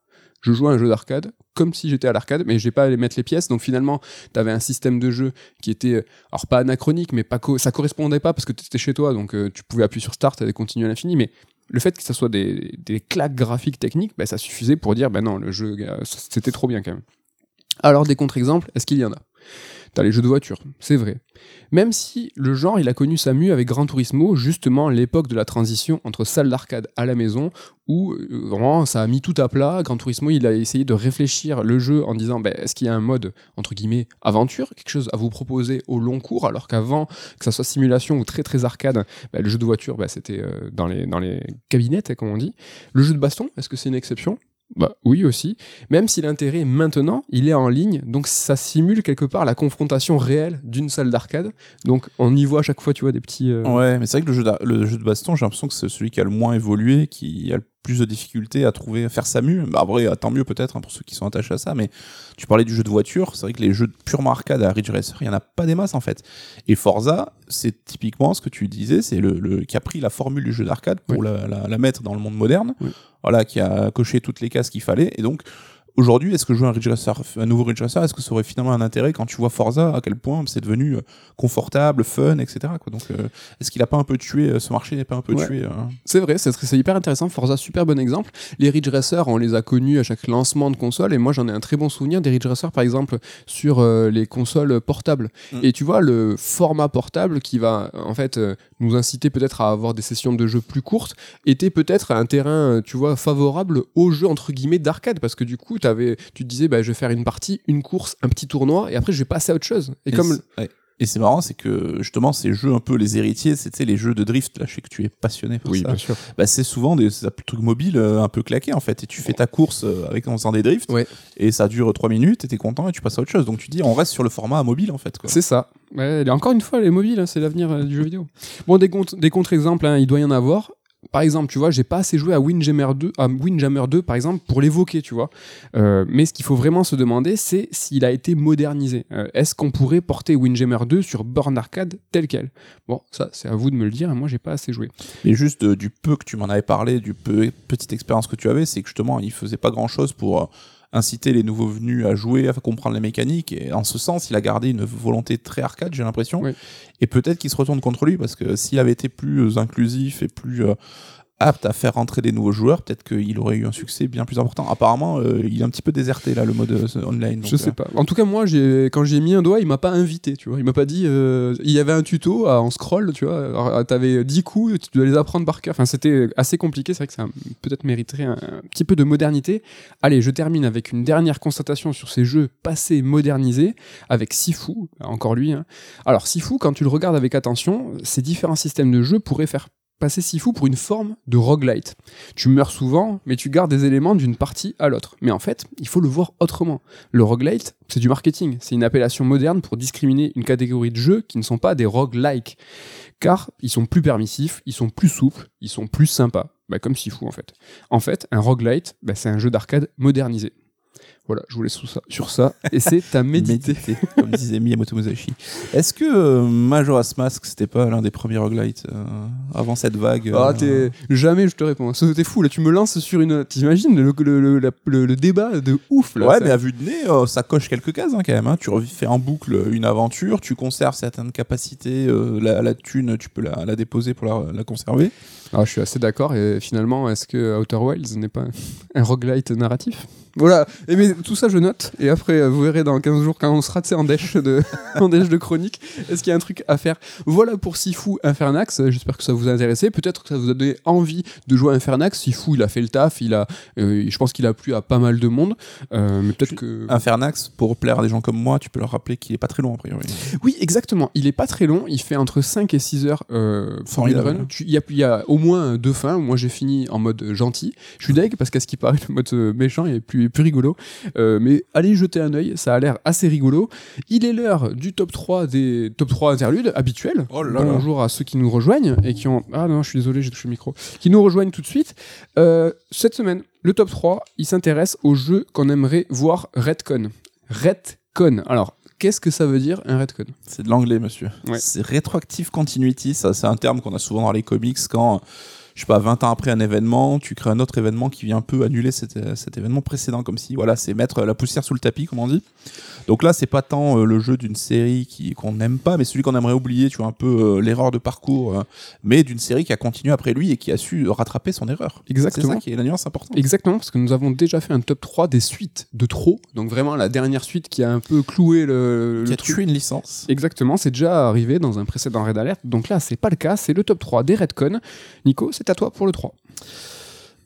je joue à un jeu d'arcade comme si j'étais à l'arcade, mais j'ai pas à mettre les pièces. Donc finalement, tu avais un système de jeu qui était, euh, alors pas anachronique, mais pas co- ça correspondait pas parce que tu étais chez toi, donc euh, tu pouvais appuyer sur Start et continuer à l'infini. Mais le fait que ça soit des, des claques graphiques techniques, bah, ça suffisait pour dire, ben non, le jeu, euh, c'était trop bien quand même. Alors des contre-exemples, est-ce qu'il y en a? T'as les jeux de voiture, c'est vrai. Même si le genre, il a connu sa mue avec Gran Turismo, justement l'époque de la transition entre salle d'arcade à la maison, où euh, vraiment ça a mis tout à plat. Gran Turismo, il a essayé de réfléchir le jeu en disant, ben, est-ce qu'il y a un mode, entre guillemets, aventure, quelque chose à vous proposer au long cours, alors qu'avant, que ça soit simulation ou très très arcade, ben, le jeu de voiture, ben, c'était euh, dans, les, dans les cabinets, comme on dit. Le jeu de baston, est-ce que c'est une exception? Bah oui aussi, même si l'intérêt maintenant, il est en ligne, donc ça simule quelque part la confrontation réelle d'une salle d'arcade. Donc on y voit à chaque fois, tu vois, des petits... euh, Ouais, mais c'est vrai que le jeu, le jeu de baston, j'ai l'impression que c'est celui qui a le moins évolué, qui a le plus de difficultés à trouver, à faire sa mue. Bah, après, tant mieux peut-être hein, pour ceux qui sont attachés à ça, mais tu parlais du jeu de voiture, c'est vrai que les jeux purement arcade à Ridge Racer, il y en a pas des masses en fait. Et Forza, c'est typiquement ce que tu disais, c'est le, le- qui a pris la formule du jeu d'arcade pour la, la- la mettre dans le monde moderne, Oui. voilà, qui a coché toutes les cases qu'il fallait, et donc Aujourd'hui, est-ce que jouer un, Ridge Racer, un nouveau Ridge Racer, est-ce que ça aurait finalement un intérêt quand tu vois Forza, à quel point c'est devenu euh, confortable, fun, etc. Quoi. Donc, euh, est-ce qu'il a pas un peu tué, euh, ce marché n'est pas un peu Ouais. tué euh, C'est vrai, c'est c'est hyper intéressant. Forza, super bon exemple. Les Ridge Racer, on les a connus à chaque lancement de console, et moi j'en ai un très bon souvenir des Ridge Racer, par exemple, sur euh, les consoles portables. Mm. Et tu vois, le format portable qui va en fait euh, nous inciter peut-être à avoir des sessions de jeu plus courtes, était peut-être un terrain, tu vois, favorable aux jeux entre guillemets d'arcade, parce que du coup, avais, tu te disais, bah, je vais faire une partie, une course, un petit tournoi, et après je vais passer à autre chose. Et, Et comme ouais. Et c'est marrant, c'est que justement, ces jeux un peu les héritiers, c'était les jeux de drift. Là, je sais que tu es passionné par oui, ça. bien sûr. Bah, c'est souvent des, des trucs mobiles euh, un peu claqués en fait. Et tu fais ta course euh, avec en faisant des drifts. Ouais. Et ça dure 3 minutes et t'es content et tu passes à autre chose. Donc tu dis, on reste sur le format mobile en fait. C'est ça. Ouais, encore une fois, les mobiles, hein, c'est l'avenir euh, du jeu vidéo. Bon, des contre-exemples, hein, il doit y en avoir. Par exemple, tu vois, j'ai pas assez joué à Windjammer 2, à Windjammer 2 par exemple, pour l'évoquer, tu vois. Euh, mais ce qu'il faut vraiment se demander, c'est s'il a été modernisé. Euh, Est-ce qu'on pourrait porter Windjammer 2 sur Born Arcade tel quel Bon, ça, c'est à vous de me le dire. Moi, j'ai pas assez joué. Et juste euh, du peu que tu m'en avais parlé, du peu petite expérience que tu avais, c'est que justement, il faisait pas grand chose pour inciter les nouveaux venus à jouer, à comprendre les mécaniques. Et en ce sens, il a gardé une volonté très arcade, j'ai l'impression. Oui. Et peut-être qu'il se retourne contre lui parce que s'il avait été plus inclusif et plus euh, apte à faire rentrer des nouveaux joueurs, peut-être qu'il aurait eu un succès bien plus important. Apparemment, euh, il est un petit peu déserté là, le mode euh, online. donc, je sais euh, pas. En tout cas, moi, quand j'ai mis un doigt, il m'a pas invité, tu vois. Il m'a pas dit. Il y avait un tuto à- en scroll, tu vois. Alors, T'avais 10 coups, tu dois les apprendre par cœur. Enfin, c'était assez compliqué. C'est vrai que ça peut-être mériterait un, un petit peu de modernité. Allez, je termine avec une dernière constatation sur ces jeux passés modernisés avec Sifu. Encore lui. hein. Alors, Sifu, quand tu le regardes avec attention, ces différents systèmes de jeu pourraient faire passer Sifu pour une forme de roguelite. Tu meurs souvent, mais tu gardes des éléments d'une partie à l'autre. Mais en fait, il faut le voir autrement. Le roguelite, c'est du marketing. C'est une appellation moderne pour discriminer une catégorie de jeux qui ne sont pas des roguelikes. Car ils sont plus permissifs, ils sont plus souples, ils sont plus sympas. Bah, comme Sifu en fait. En fait, un roguelite, bah, c'est un jeu d'arcade modernisé. Voilà, je vous laisse sur ça, sur ça et c'est à méditer. Méditer, comme disait Miyamoto Musashi. Est-ce que euh, Majora's Mask, c'était pas l'un des premiers roguelites euh, avant cette vague Ah, euh, t'es... Jamais je te réponds. Ça, T'es fou, là, tu me lances sur une. T'imagines le, le, le, la- le- le débat de ouf, là. Ouais, ça- mais à vue de nez, euh, ça coche quelques cases hein, quand même. hein. Tu refais en boucle une aventure, tu conserves certaines capacités, euh, la, la thune, tu peux la, la déposer pour la, la conserver. Ah, je suis assez d'accord. Et finalement, est-ce que Outer Wilds n'est pas un roguelite narratif? Voilà. Et mais tout ça, je note. Et après, vous verrez dans 15 jours, quand on sera en dèche de, en dèche de chronique, est-ce qu'il y a un truc à faire? Voilà pour Sifu Infernax. J'espère que ça vous a intéressé. Peut-être que ça vous a donné envie de jouer à Infernax. Sifu, il a fait le taf. Il a, euh, je pense qu'il a plu à pas mal de monde. Euh, mais peut-être que. Infernax, pour plaire à des gens comme moi, tu peux leur rappeler qu'il est pas très long a priori. Oui, exactement. Il est pas très long. Il fait entre 5 et 6 heures euh, run. Il y, a, y a au moins deux fins. Moi, j'ai fini en mode gentil. Je suis deg parce qu'à ce qui paraît, le mode méchant est plus, plus rigolo. Euh, mais allez jeter un œil. Ça a l'air assez rigolo. Il est l'heure du top 3 des top 3 interludes habituels. Oh là là. Bonjour à ceux qui nous rejoignent et qui ont. Ah non, je suis désolé, j'ai touché le micro. Qui nous rejoignent tout de suite. Euh, cette semaine, le top 3, il s'intéresse au jeu qu'on aimerait voir Redcon. Redcon. Alors, qu'est-ce que ça veut dire un Redcon? C'est de l'anglais, monsieur. Ouais. C'est Retroactive Continuity, ça c'est un terme qu'on a souvent dans les comics quand, je sais pas, 20 ans après un événement, tu crées un autre événement qui vient un peu annuler cet, euh, cet événement précédent, comme si, voilà, c'est mettre la poussière sous le tapis, comme on dit. Donc là, c'est pas tant euh, le jeu d'une série qui qu'on n'aime pas, mais celui qu'on aimerait oublier, tu vois, un peu euh, l'erreur de parcours, euh, mais d'une série qui a continué après lui et qui a su rattraper son erreur. C'est Exactement. ça qui est la nuance importante. Exactement, parce que nous avons déjà fait un top 3 des suites de trop. Donc vraiment la dernière suite qui a un peu cloué le, Qui le a truc. tué une licence. Exactement, c'est déjà arrivé dans un précédent Red Alert. Donc là, c'est pas le cas, c'est le top 3 des Redcon. Nico, c'est à toi pour le 3.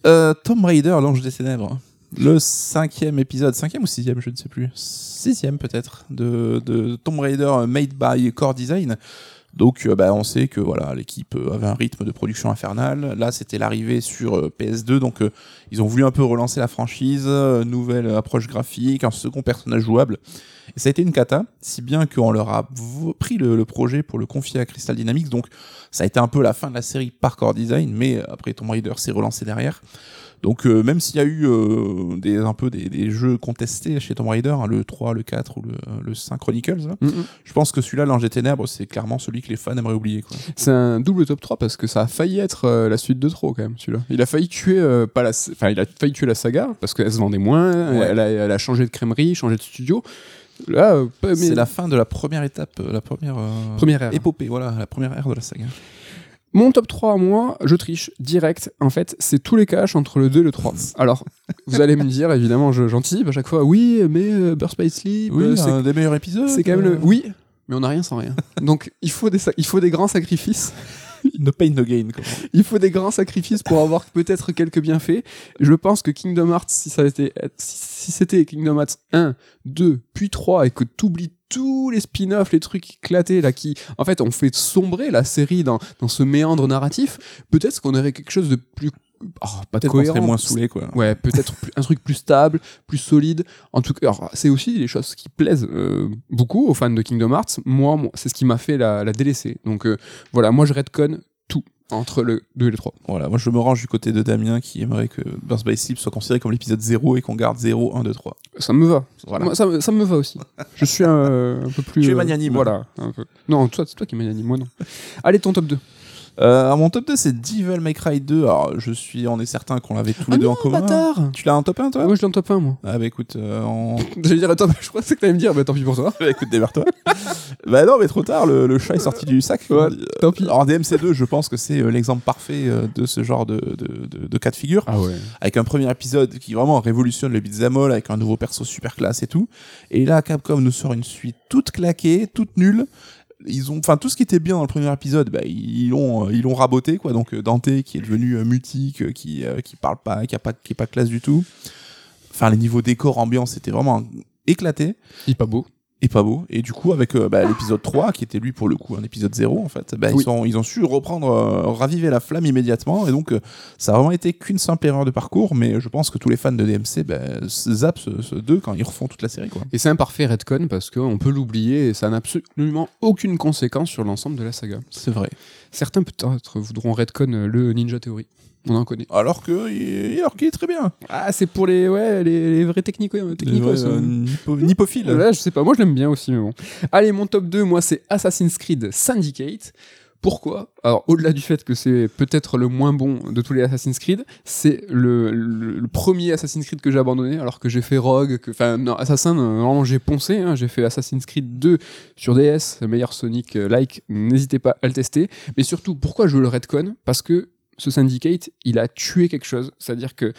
Euh, Tomb Raider, l'ange des ténèbres. Le cinquième épisode, cinquième ou sixième, je ne sais plus. Sixième peut-être, de, de Tomb Raider euh, made by Core Design. Donc euh, bah, on sait que voilà l'équipe euh, avait un rythme de production infernal. Là c'était l'arrivée sur euh, PS2, donc ils ont voulu un peu relancer la franchise, nouvelle approche graphique, un second personnage jouable. Et ça a été une cata, si bien qu'on leur a pris le, le projet pour le confier à Crystal Dynamics. Donc ça a été un peu la fin de la série par Core Design, mais après Tomb Raider s'est relancé derrière. Donc euh, même s'il y a eu euh, des, un peu des, des jeux contestés chez Tomb Raider, hein, le 3, le 4 ou le, le 5 Chronicles, hein, je pense que celui-là, l'Ange des Ténèbres, c'est clairement celui que les fans aimeraient oublier. C'est un double top 3 parce que ça a failli être euh, la suite de trop quand même celui-là. Il a failli tuer euh, pas la enfin il a failli tuer la saga parce qu'elle se vendait moins, Ouais. elle, a, elle a changé de crèmerie, changé de studio. Là euh, pas- mais C'est la fin de la première étape, euh, la première, euh, première ère. épopée, voilà, la première ère de la saga. Mon top 3 à moi, je triche direct. En fait, c'est tous les caches entre le 2 et le 3. Alors, vous allez me dire, évidemment, j'anticipe à chaque fois, oui, mais euh, Burst by Sleep, euh, c'est un des meilleurs épisodes. c'est quand même le. euh, Oui, mais on n'a rien sans rien. Donc, il faut des, il faut des grands sacrifices. No pain, no gain. Il faut des grands sacrifices pour avoir peut-être quelques bienfaits. Je pense que Kingdom Hearts, si, si c'était Kingdom Hearts 1, 2, puis 3, et que t'oublies tous les spin-offs, les trucs éclatés là, qui, en fait, ont fait sombrer la série dans, dans ce méandre narratif, peut-être qu'on aurait quelque chose de plus, oh, pas cohérent. serait moins saoulé, quoi. Ouais, peut-être un truc plus stable, plus solide. En tout cas, c'est aussi les choses qui plaisent euh, beaucoup aux fans de Kingdom Hearts. Moi, moi, c'est ce qui m'a fait la, la délaisser. Donc euh, voilà, moi je redconne tout entre le 2 et le 3. Voilà, moi je me range du côté de Damien qui aimerait que Burst by Sleep soit considéré comme l'épisode 0 et qu'on garde 0, 1, 2, 3. Ça me va. Voilà. Moi, ça, me- ça me va aussi. Je suis un, un peu plus. Tu es euh, magnanime. Voilà. un peu. Non, toi, c'est toi qui es magnanime, moi non. Allez, ton top 2. Euh, mon top 2, c'est Devil May Cry 2. Alors, je suis, on est certain qu'on l'avait tous les Ah deux en commun. bâtard Tu l'as en top 1, toi? Moi, je l'ai en top 1, moi. Ah bah écoute, euh, on... J'allais dire, attends, je crois que t'allais me dire, bah tant pis pour toi. bah écoute, démarre-toi. bah non, mais trop tard, le, le chat est sorti du sac. Ouais, Euh, tant pis. Alors DMC2, je pense que c'est euh, l'exemple parfait euh, de ce genre de, de, de- de cas de figure. Ah ouais. Avec un premier épisode qui vraiment révolutionne le beat'em all, avec un nouveau perso super classe et tout. Et là, Capcom nous sort une suite toute claquée, toute nulle. Ils ont, enfin, tout ce qui était bien dans le premier épisode, bah, ils l'ont, euh, ils l'ont raboté, quoi. Donc, euh, Dante, qui est devenu euh, mutique, qui, qui parle pas, qui a pas, qui est pas classe du tout. Enfin, les niveaux décor, ambiance, c'était vraiment éclaté Il pas beau. Et pas beau. Et du coup, avec euh, bah, l'épisode 3, qui était lui pour le coup un épisode 0, en fait, bah, Oui. ils, ont su reprendre, euh, raviver la flamme immédiatement. Et donc, euh, ça a vraiment été qu'une simple erreur de parcours, mais je pense que tous les fans de DMC bah, zappent ce, ce 2 quand ils refont toute la série. Quoi. Et c'est un parfait redcon parce qu'on peut l'oublier et ça n'a absolument aucune conséquence sur l'ensemble de la saga. C'est vrai. Certains peut-être voudront redcon euh, le Ninja Theory. On en connaît. Alors que alors qu'il est très bien. Ah, c'est pour les, ouais, les, les vrais technico, technicos. Ouais, euh, euh. nipo- Nipophile. Ouais, je sais pas, moi je l'aime bien aussi, mais bon. Allez, mon top 2, moi c'est Assassin's Creed Syndicate. Pourquoi? Alors, au-delà du fait que c'est peut-être le moins bon de tous les Assassin's Creed, c'est le, le- le premier Assassin's Creed que j'ai abandonné, alors que j'ai fait Rogue, enfin, non, Assassin, non, vraiment j'ai poncé, hein, j'ai fait Assassin's Creed 2 sur DS, le meilleur Sonic euh, like, n'hésitez pas à le tester. Mais surtout, pourquoi je le redcon? Parce que ce Syndicate, il a tué quelque chose, c'est-à-dire que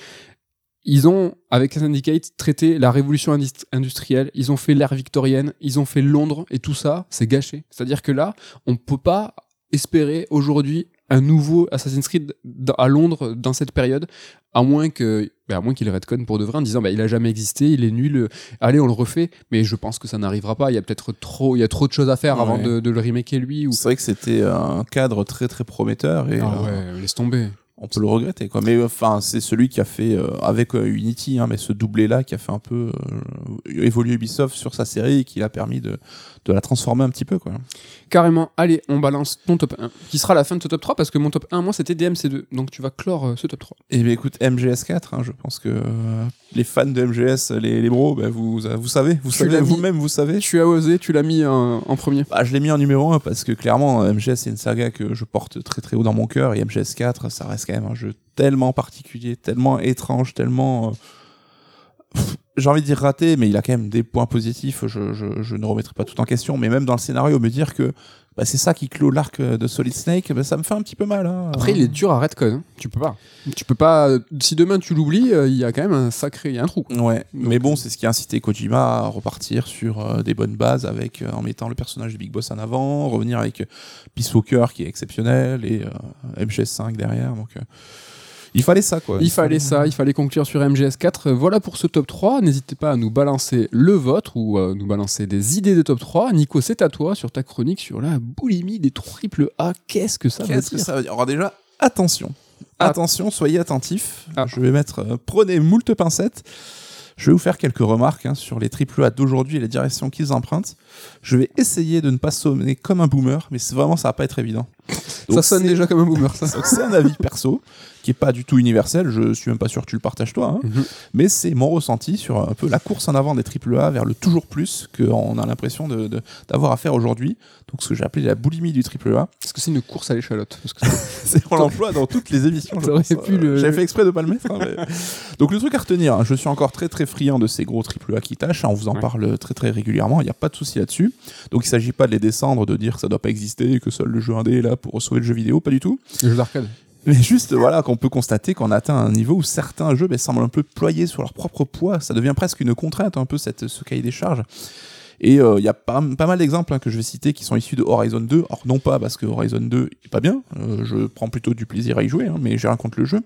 ils ont, avec Syndicate, traité la révolution indus- industrielle, ils ont fait l'ère victorienne, ils ont fait Londres, et tout ça, c'est gâché. C'est-à-dire que là, on peut pas espérer aujourd'hui un nouveau Assassin's Creed à Londres dans cette période, à moins que, ben, à moins qu'il redcon pour de vrai en disant, bah, il a jamais existé, il est nul, euh, allez, on le refait. Mais je pense que ça n'arrivera pas. Il y a peut-être trop, il y a trop de choses à faire avant de, de le remaker lui. Ou... C'est vrai que c'était un cadre très très prometteur et Ah euh, ouais, laisse tomber. On peut le regretter quoi. Mais enfin, c'est celui qui a fait euh, avec euh, Unity, hein, mais ce doublé là qui a fait un peu euh, évoluer Ubisoft sur sa série et qui l'a permis de, de la transformer un petit peu quoi. Carrément, allez, on balance ton top 1, qui sera la fin de ce top 3, parce que mon top 1, moi, c'était DMC2. Donc tu vas clore ce top 3. Et bien écoute, MGS4, hein, je pense que les fans de MGS, les, les bros, bah, vous, vous savez, vous Tu savez vous-même, vous savez. Tu as osé, tu l'as mis en, en premier. Bah, je l'ai mis en numéro 1 parce que clairement, MGS, c'est une saga que je porte très très haut dans mon cœur et MGS4, ça reste quand même un jeu tellement particulier, tellement étrange, tellement. euh, J'ai envie de dire raté, mais il a quand même des points positifs. Je, je ne remettrai pas tout en question, mais même dans le scénario, me dire que bah, c'est ça qui clôt l'arc de Solid Snake, bah, ça me fait un petit peu mal. hein. Après, il est dur à redcon. hein. Tu peux pas. Tu peux pas. Si demain tu l'oublies, euh, il y a quand même un sacré. Il y a un trou. Ouais, mais bon, c'est ce qui a incité Kojima à repartir sur euh, des bonnes bases avec euh, en mettant le personnage du Big Boss en avant, revenir avec Peace Walker qui est exceptionnel et euh, MGS5 derrière. Donc euh, il fallait ça quoi. Il fallait ça, il fallait conclure sur MGS4. Euh, Voilà pour ce top 3. N'hésitez pas à nous balancer le vôtre ou à nous balancer des idées de top 3. Nico, c'est à toi sur ta chronique sur la boulimie des triple A. Qu'est-ce que ça veut Qu'est-ce que dire ça veut dire? Alors déjà, attention, Ah. attention, soyez attentifs. Ah. Je vais mettre, euh, prenez moult pincettes. Je vais vous faire quelques remarques hein, sur les triple A d'aujourd'hui et les directions qu'ils empruntent. Je vais essayer de ne pas sonner comme un boomer, mais c'est vraiment ça va pas être évident. Ça sonne déjà comme un boomer, ça. C'est un avis perso qui est pas du tout universel. Je suis même pas sûr que tu le partages toi, hein. Mhm. mais c'est mon ressenti sur un peu la course en avant des AAA vers le toujours plus qu'on a l'impression de- de- d'avoir à faire aujourd'hui. Donc ce que j'ai appelé la boulimie du AAA. Est-ce que c'est une course à l'échalote C'est on l'emploie dans toutes les émissions. pu le- J'avais fait exprès de pas le mettre. hein, mais- Donc le truc à retenir, hein, je suis encore très très friand de ces gros AAA qui tâchent. hein, on vous en Ouais. parle très très régulièrement. Il n'y a pas de souci là-dessus. Donc il s'agit pas de les descendre, de dire que ça doit pas exister, que seul le jeu indé est là pour sauver le jeu vidéo, pas du tout. les jeux d'arcade. Mais juste, voilà, qu'on peut constater qu'on atteint un niveau où certains jeux ben, semblent un peu ployés sur leur propre poids. Ça devient presque une contrainte, un peu, cette, ce cahier des charges. Et euh, il y a pas, pas mal d'exemples hein, que je vais citer qui sont issus de Horizon 2. Or, non pas parce que Horizon 2 est pas bien, euh, je prends plutôt du plaisir à y jouer, hein, mais j'ai rien contre le jeu.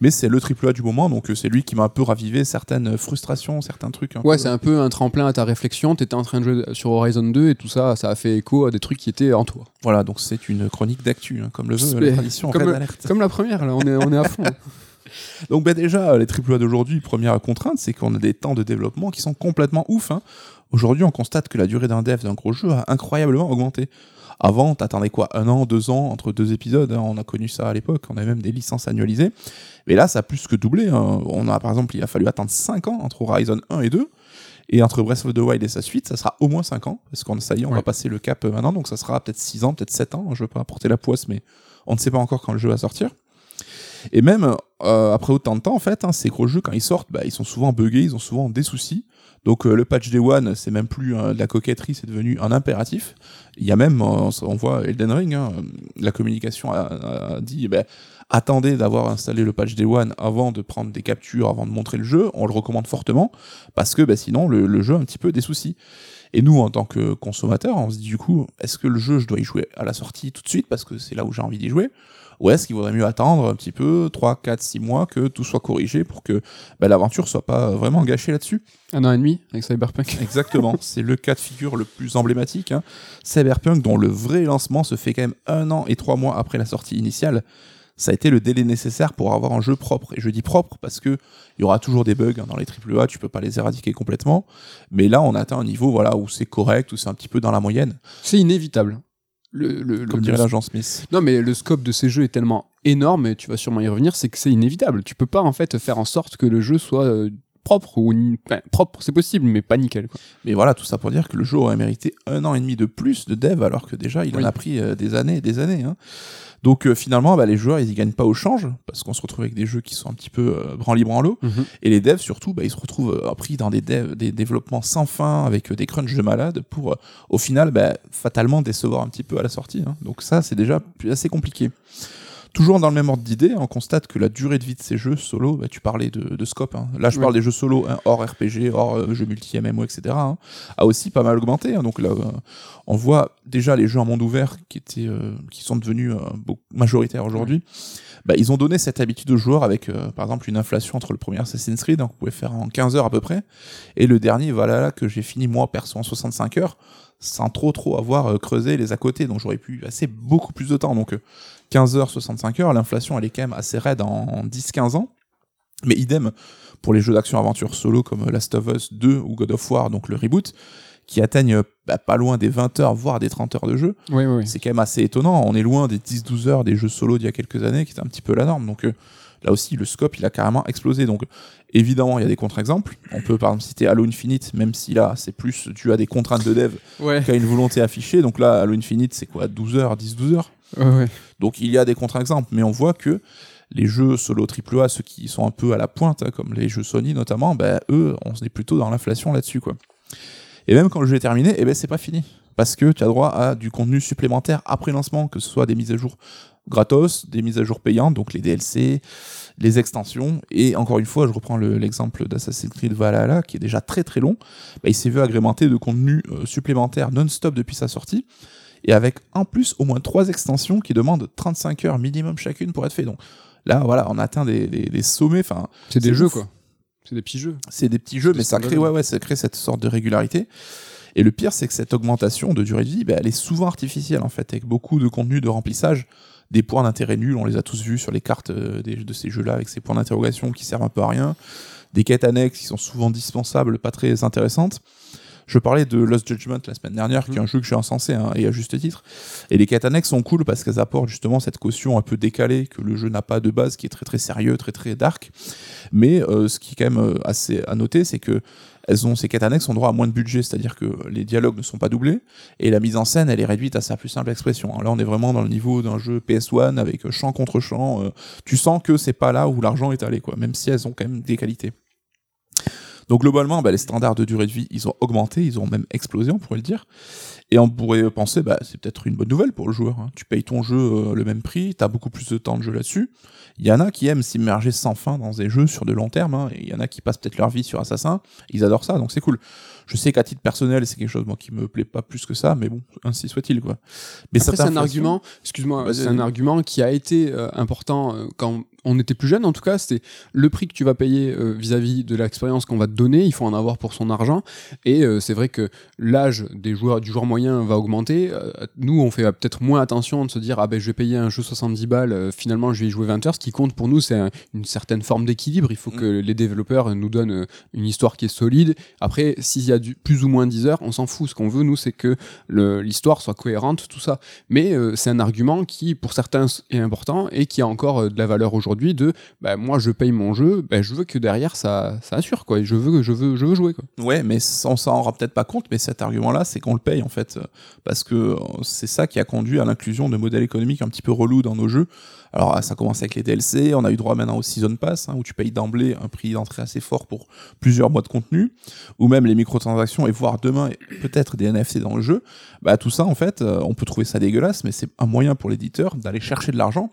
Mais c'est le triple A du moment, donc euh, c'est lui qui m'a un peu ravivé certaines frustrations, certains trucs. un Ouais, c'est un peu un tremplin à ta réflexion. T'étais en train de jouer sur Horizon 2 et tout ça, ça a fait écho à des trucs qui étaient en toi. Voilà, donc c'est une chronique d'actu, hein, comme le veut la tradition comme Alert. Comme la première, là, on est, on est à fond. Donc bah déjà, les AAA d'aujourd'hui, première contrainte, c'est qu'on a des temps de développement qui sont complètement ouf. hein. Aujourd'hui, on constate que la durée d'un dev d'un gros jeu a incroyablement augmenté. Avant, t'attendais quoi Un an, deux ans entre deux épisodes hein, On a connu ça à l'époque, on avait même des licences annualisées. Mais là, ça a plus que doublé. hein. On a, par exemple, il a fallu attendre 5 ans entre Horizon 1 et 2. Et entre Breath of the Wild et sa suite, ça sera au moins 5 ans. Parce qu'on ça y est, on Ouais. va passer le cap euh, maintenant. Donc ça sera peut-être 6 ans, peut-être 7 ans. Je veux pas apporter la poisse, mais on ne sait pas encore quand le jeu va sortir. Et même euh, après autant de temps, en fait, hein, ces gros jeux, quand ils sortent, bah, ils sont souvent buggés, ils ont souvent des soucis. Donc euh, le patch Day One, c'est même plus euh, de la coquetterie, c'est devenu un impératif. Il y a même, on voit Elden Ring, hein, la communication a, dit, ben, attendez d'avoir installé le patch Day One avant de prendre des captures, avant de montrer le jeu. On le recommande fortement parce que bah, sinon le, le jeu a un petit peu des soucis. Et nous, en tant que consommateurs, on se dit du coup, est-ce que le jeu, je dois y jouer à la sortie tout de suite parce que c'est là où j'ai envie d'y jouer? Ou est-ce qu'il vaudrait mieux attendre un petit peu, 3, 4, 6 mois, que tout soit corrigé pour que bah, l'aventure soit pas vraiment gâchée là-dessus Un an et demi avec Cyberpunk. Exactement, c'est le cas de figure le plus emblématique. hein. Cyberpunk, dont le vrai lancement se fait quand même un an et trois mois après la sortie initiale, ça a été le délai nécessaire pour avoir un jeu propre. Et je dis propre parce que il y aura toujours des bugs hein, dans les AAA, tu peux pas les éradiquer complètement. Mais là, on atteint un niveau voilà où c'est correct, où c'est un petit peu dans la moyenne. C'est inévitable. Le, le, Comme le- dirait le- l'agent Smith. Non, mais le scope de ces jeux est tellement énorme, et tu vas sûrement y revenir, c'est que c'est inévitable. Tu peux pas en fait faire en sorte que le jeu soit euh, propre ou enfin, propre, c'est possible, mais pas nickel. Quoi. Mais voilà, tout ça pour dire que le jeu aurait mérité un an et demi de plus de dev, alors que déjà, il en a pris euh, des années et des années. hein. Donc euh, finalement, bah, les joueurs, ils y gagnent pas au change, parce qu'on se retrouve avec des jeux qui sont un petit peu euh, branli-branlo. Et les devs, surtout, bah, ils se retrouvent euh, pris dans des, dev- des développements sans fin, avec des crunchs de malades, pour au final, bah, fatalement décevoir un petit peu à la sortie. hein. Donc ça, c'est déjà assez compliqué. Toujours dans le même ordre d'idée, on constate que la durée de vie de ces jeux solo, bah, tu parlais de, de scope, hein. là je Oui. parle des jeux solo hein, hors RPG, hors euh, jeux multi-MMO, etc., hein, a aussi pas mal augmenté. hein. Donc là, euh, on voit déjà les jeux en monde ouvert qui, étaient, euh, qui sont devenus majoritaires aujourd'hui. Bah, ils ont donné cette habitude aux joueurs avec, par exemple, une inflation entre le premier Assassin's Creed, hein, que vous pouvez faire en 15 heures à peu près, et le dernier, voilà, là, que j'ai fini moi perso en 65 heures, sans trop trop avoir creusé les à côté, donc j'aurais pu passer beaucoup plus de temps. Donc 15 heures, 65 heures, l'inflation elle est quand même assez raide en 10-15 ans. Mais idem pour les jeux d'action-aventure solo comme Last of Us 2 ou God of War, donc le reboot, qui atteignent bah, pas loin des 20 heures, voire des 30 heures de jeu. Oui, oui. C'est quand même assez étonnant. On est loin des 10-12 heures des jeux solo d'il y a quelques années, qui était un petit peu la norme. Donc euh, là aussi, le scope, il a carrément explosé. Donc évidemment, il y a des contre-exemples. On peut par exemple citer Halo Infinite, même si là, c'est plus dû à des contraintes de dev Ouais, qu'à une volonté affichée. Donc là, Halo Infinite, c'est quoi? 12 heures, 10-12 heures? Donc il y a des contre-exemples, mais on voit que les jeux solo AAA, ceux qui sont un peu à la pointe, hein, comme les jeux Sony notamment, ben, eux, on est plutôt dans l'inflation là-dessus. quoi. Et même quand le jeu est terminé, eh ben, c'est pas fini. Parce que tu as droit à du contenu supplémentaire après lancement, que ce soit des mises à jour gratos, des mises à jour payantes, donc les DLC, les extensions. Et encore une fois, je reprends le- l'exemple d'Assassin's Creed Valhalla, qui est déjà très très long. Ben, il s'est vu agrémenter de contenu euh, supplémentaire non-stop depuis sa sortie et avec en plus au moins trois extensions qui demandent 35 heures minimum chacune pour être fait. Donc là, voilà, on atteint des, des- des sommets. Enfin, C'est des jeux, quoi. C'est des petits jeux. c'est des petits jeux, mais ça crée, ouais, ouais, ça crée cette sorte de régularité. Et le pire, c'est que cette augmentation de durée de vie, bah, elle est souvent artificielle en fait, avec beaucoup de contenu de remplissage, des points d'intérêt nuls. On les a tous vus sur les cartes euh, des- de ces jeux-là, avec ces points d'interrogation qui servent un peu à rien, des quêtes annexes qui sont souvent dispensables, pas très intéressantes. Je parlais de Lost Judgment la semaine dernière, qui est un jeu que j'ai encensé, hein, et à juste titre. Et les quêtes annexes sont cool parce qu'elles apportent justement cette caution un peu décalée que le jeu n'a pas de base, qui est très très sérieux, très très dark. Mais euh, ce qui est quand même euh, assez à noter, c'est que elles ont, ces quêtes annexes ont droit à moins de budget, c'est-à-dire que les dialogues ne sont pas doublés et la mise en scène elle est réduite à sa plus simple expression. Là on est vraiment dans le niveau d'un jeu PS1 avec champ contre champ. euh, tu sens que c'est pas là où l'argent est allé, quoi, même si elles ont quand même des qualités. Donc globalement, bah, les standards de durée de vie, ils ont augmenté, ils ont même explosé, on pourrait le dire. Et on pourrait penser, bah, c'est peut-être une bonne nouvelle pour le joueur. hein. Tu payes ton jeu euh, le même prix, tu as beaucoup plus de temps de jeu là-dessus. Il y en a qui aiment s'immerger sans fin dans des jeux sur de long terme, hein, et il y en a qui passent peut-être leur vie sur Assassin. Ils adorent ça, donc c'est cool. Je sais qu'à titre personnel, c'est quelque chose moi qui me plaît pas plus que ça, mais bon, ainsi soit-il quoi. Mais c'est un argument, excuse-moi, c'est un argument qui a été euh, important euh, quand on était plus jeune, en tout cas, c'était le prix que tu vas payer euh, vis-à-vis de l'expérience qu'on va te donner, il faut en avoir pour son argent. Et euh, c'est vrai que l'âge des joueurs, du joueur moyen va augmenter. Euh, nous, on fait peut-être moins attention de se dire, ah ben je vais payer un jeu 70 balles, finalement je vais y jouer 20 heures. Ce qui compte pour nous, c'est un- une certaine forme d'équilibre. Il faut Mm. que les développeurs nous donnent une histoire qui est solide. Après, s'il y a du, plus ou moins 10 heures, on s'en fout. Ce qu'on veut, nous, c'est que l'histoire soit cohérente, tout ça. Mais euh, c'est un argument qui, pour certains, est important et qui a encore de la valeur aujourd'hui de bah, moi, je paye mon jeu, bah, je veux que derrière ça, ça assure. Quoi. Je, veux, je, veux, je veux jouer. Quoi. Ouais, mais on s'en rend peut-être pas compte, mais cet argument-là, c'est qu'on le paye en fait, parce que euh, c'est ça qui a conduit à l'inclusion de modèles économiques un petit peu relous dans nos jeux. Alors ça commence avec les DLC, on a eu droit maintenant au Season Pass, hein, où tu payes d'emblée un prix d'entrée assez fort pour plusieurs mois de contenu, ou même les microtransactions, et voire demain peut-être des NFT dans le jeu. Bah tout ça en fait, euh, on peut trouver ça dégueulasse, mais c'est un moyen pour l'éditeur d'aller chercher de l'argent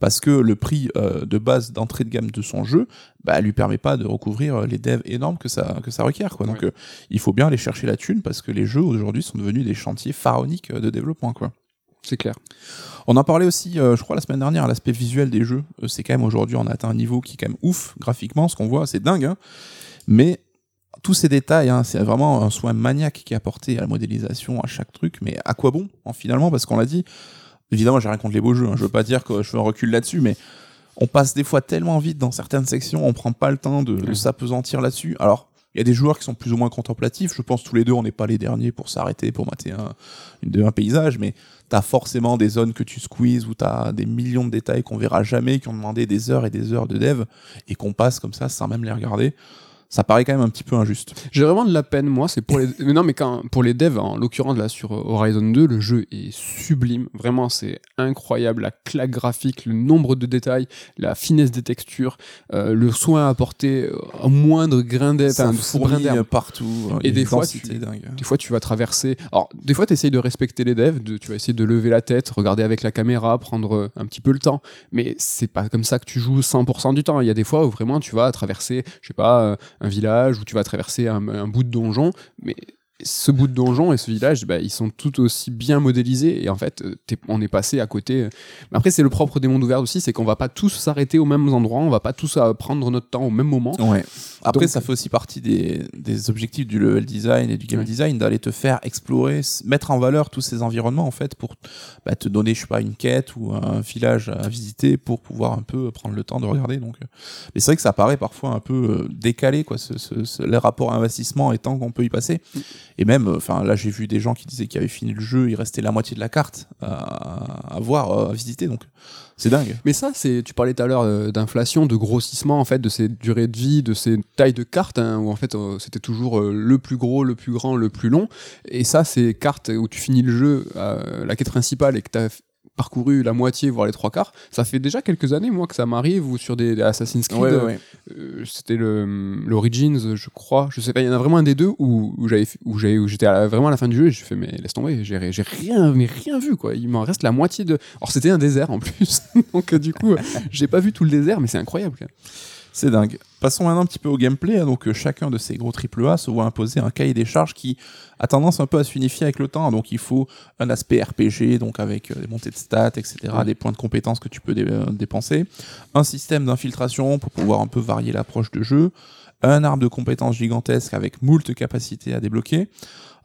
parce que le prix euh, de base d'entrée de gamme de son jeu bah, lui permet pas de recouvrir euh, les devs énormes que ça, que ça requiert. Quoi. Donc Ouais. euh, il faut bien aller chercher la thune parce que les jeux aujourd'hui sont devenus des chantiers pharaoniques de développement. Quoi. C'est clair. On en parlait aussi, euh, je crois, la semaine dernière, l'aspect visuel des jeux. C'est quand même aujourd'hui, on a atteint un niveau qui est quand même ouf graphiquement, ce qu'on voit, c'est dingue. hein. Mais tous ces détails, hein, c'est vraiment un soin maniaque qui est apporté à la modélisation, à chaque truc. Mais à quoi bon, en, finalement? Parce qu'on l'a dit, évidemment, j'ai rien contre les beaux jeux. hein, je veux pas dire que je fais un recul là-dessus, mais on passe des fois tellement vite dans certaines sections, on prend pas le temps de, s'apesantir là-dessus. Alors, Il y a des joueurs qui sont plus ou moins contemplatifs. Je pense tous les deux, on n'est pas les derniers pour s'arrêter, pour mater un, une- un paysage, mais t'as forcément des zones que tu squeezes où t'as des millions de détails qu'on verra jamais, qui ont demandé des heures et des heures de dev et qu'on passe comme ça sans même les regarder. Ça paraît quand même un petit peu injuste. J'ai vraiment de la peine, moi, c'est pour les. mais non, mais quand, pour les devs, en l'occurrence, là, sur Horizon 2, le jeu est sublime. Vraiment, c'est incroyable. La claque graphique, le nombre de détails, la finesse des textures, euh, le soin apporté euh, au moindre grain d'herbe, partout. Et une des fois, tu-. Des fois, tu vas traverser. Alors, des fois, tu essayes de respecter les devs, de, tu vas essayer de lever la tête, regarder avec la caméra, prendre euh, un petit peu le temps. Mais c'est pas comme ça que tu joues 100% du temps. Il y a des fois où vraiment tu vas traverser, je sais pas, euh, un village, où tu vas traverser un, un bout de donjon. Mais ce bout de donjon et ce village, bah, ils sont tout aussi bien modélisés. Et en fait, euh, on est passé à côté. Mais après, c'est le propre des mondes ouverts aussi, c'est qu'on va pas tous s'arrêter au même endroit, on va pas tous euh, prendre notre temps au même moment. Ouais. Après, Donc- ça fait aussi partie des, des objectifs du level design et du game Ouais. design d'aller te faire explorer, mettre en valeur tous ces environnements en fait pour bah, te donner, je sais pas, une quête ou un village à visiter pour pouvoir un peu prendre le temps de regarder. Donc, euh. mais c'est vrai que ça paraît parfois un peu euh, décalé, quoi, ce, ce, ce- les rapports investissement et temps qu'on peut y passer. Et même, euh, enfin, là, j'ai vu des gens qui disaient qu'ils avaient fini le jeu, il restait la moitié de la carte à, voir, euh, à visiter. Donc, c'est dingue. Mais ça, c'est, tu parlais tout à l'heure euh, d'inflation, de grossissement en fait, de ces durées de vie, de ces tailles de cartes, hein, où en fait c'était toujours le plus gros, le plus grand, le plus long. Et ça, ces cartes où tu finis le jeu, la quête principale, et que tu as parcouru la moitié, voire les trois quarts, ça fait déjà quelques années, moi, que ça m'arrive, ou sur des, des Assassin's Creed, euh, c'était l'Origins, je crois, je sais pas, il y en a vraiment un des deux où, où j'avais, où j'étais vraiment à la fin du jeu et j'ai fait mais laisse tomber, j'ai, rien, mais rien vu quoi. Il m'en reste la moitié de. Alors c'était un désert en plus, donc euh, du coup j'ai pas vu tout le désert, mais c'est incroyable. C'est dingue. Passons maintenant un petit peu au gameplay. hein. Donc, euh, chacun de ces gros AAA se voit imposer un cahier des charges qui a tendance un peu à s'unifier avec le temps. Donc, il faut un aspect RPG, donc avec euh, des montées de stats, etc., Ouais. des points de compétences que tu peux dé- euh, dépenser, un système d'infiltration pour pouvoir un peu varier l'approche de jeu, un arbre de compétences gigantesque avec moult capacités à débloquer.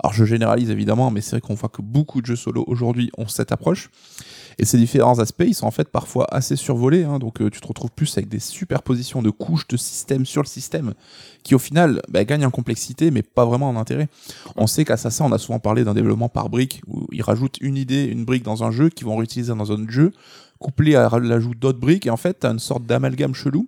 Alors, je généralise évidemment, mais c'est vrai qu'on voit que beaucoup de jeux solo aujourd'hui ont cette approche. Et ces différents aspects, ils sont en fait parfois assez survolés. hein. donc euh, tu te retrouves plus avec des superpositions de couches de système sur le système, qui au final bah, gagnent en complexité, mais pas vraiment en intérêt. On sait qu'Assassin, on a souvent parlé d'un développement par brique, où ils rajoutent une idée, une brique dans un jeu, qu'ils vont réutiliser dans un autre jeu, couplé à l'ajout d'autres briques, et en fait, tu as une sorte d'amalgame chelou.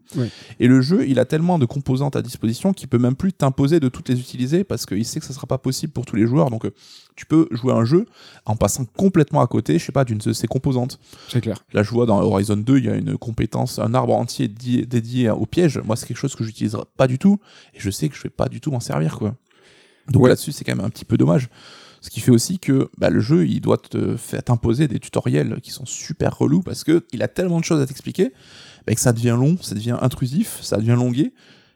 Et le jeu, il a tellement de composantes à disposition qu'il peut même plus t'imposer de toutes les utiliser, parce qu'il sait que ça sera pas possible pour tous les joueurs. Donc euh, tu peux jouer un jeu en passant complètement à côté, je sais pas, d'une de ses composantes. C'est clair. Là, je vois dans Horizon 2, il y a une compétence, un arbre entier dédié, dédié au piège. Moi, c'est quelque chose que j'utiliserai pas du tout, et je sais que je vais pas du tout m'en servir, quoi. Donc Ouais. là-dessus, c'est quand même un petit peu dommage. Ce qui fait aussi que bah, le jeu, il doit te faire t'imposer des tutoriels qui sont super relous parce que il a tellement de choses à t'expliquer bah, que ça devient long, ça devient intrusif, ça devient longué.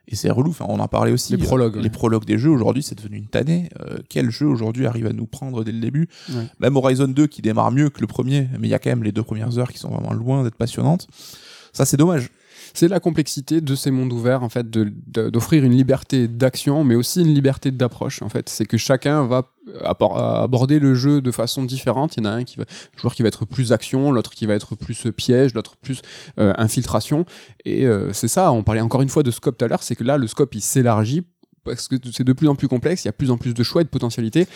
Et c'est relou, enfin, on en parlait aussi. Les prologues, euh, ouais. Les prologues des jeux, aujourd'hui, c'est devenu une tannée. Euh, quel jeu aujourd'hui arrive à nous prendre dès le début? Ouais. Même Horizon 2 qui démarre mieux que le premier, mais il y a quand même les deux premières heures qui sont vraiment loin d'être passionnantes. Ça, c'est dommage. C'est la complexité de ces mondes ouverts, en fait, d'offrir une liberté d'action, mais aussi une liberté d'approche, en fait. C'est que chacun va aborder le jeu de façon différente. Il y en a un qui va, joueur qui va être plus action, l'autre qui va être plus piège, l'autre plus euh, infiltration. Et euh, c'est ça, on parlait encore une fois de scope tout à l'heure, c'est que là, le scope, il s'élargit parce que c'est de plus en plus complexe, il y a plus en plus de choix et de potentialités.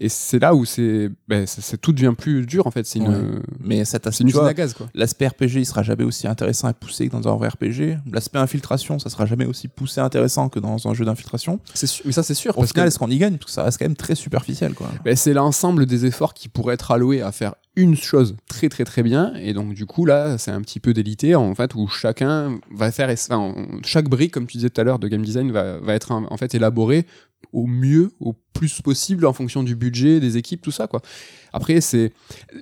Et c'est là où c'est, ben, ça- c'est- tout devient plus dur, en fait. C'est une, Ouais. Mais c'est aspect, une vois, à gaz, quoi. L'aspect RPG, il sera jamais aussi intéressant et poussé que dans un vrai RPG. L'aspect infiltration, ça sera jamais aussi poussé et intéressant que dans un jeu d'infiltration. C'est sûr- mais ça, c'est sûr. Au parce que- final, est-ce qu'on y gagne? Parce que ça reste quand même très superficiel, quoi. Ben, c'est l'ensemble des efforts qui pourraient être alloués à faire une chose très très très bien. Et donc du coup là c'est un petit peu délité en fait où chacun va faire enfin, chaque brique comme tu disais tout à l'heure de game design va, va être en fait élaborée au mieux au plus possible en fonction du budget des équipes tout ça quoi. Après c'est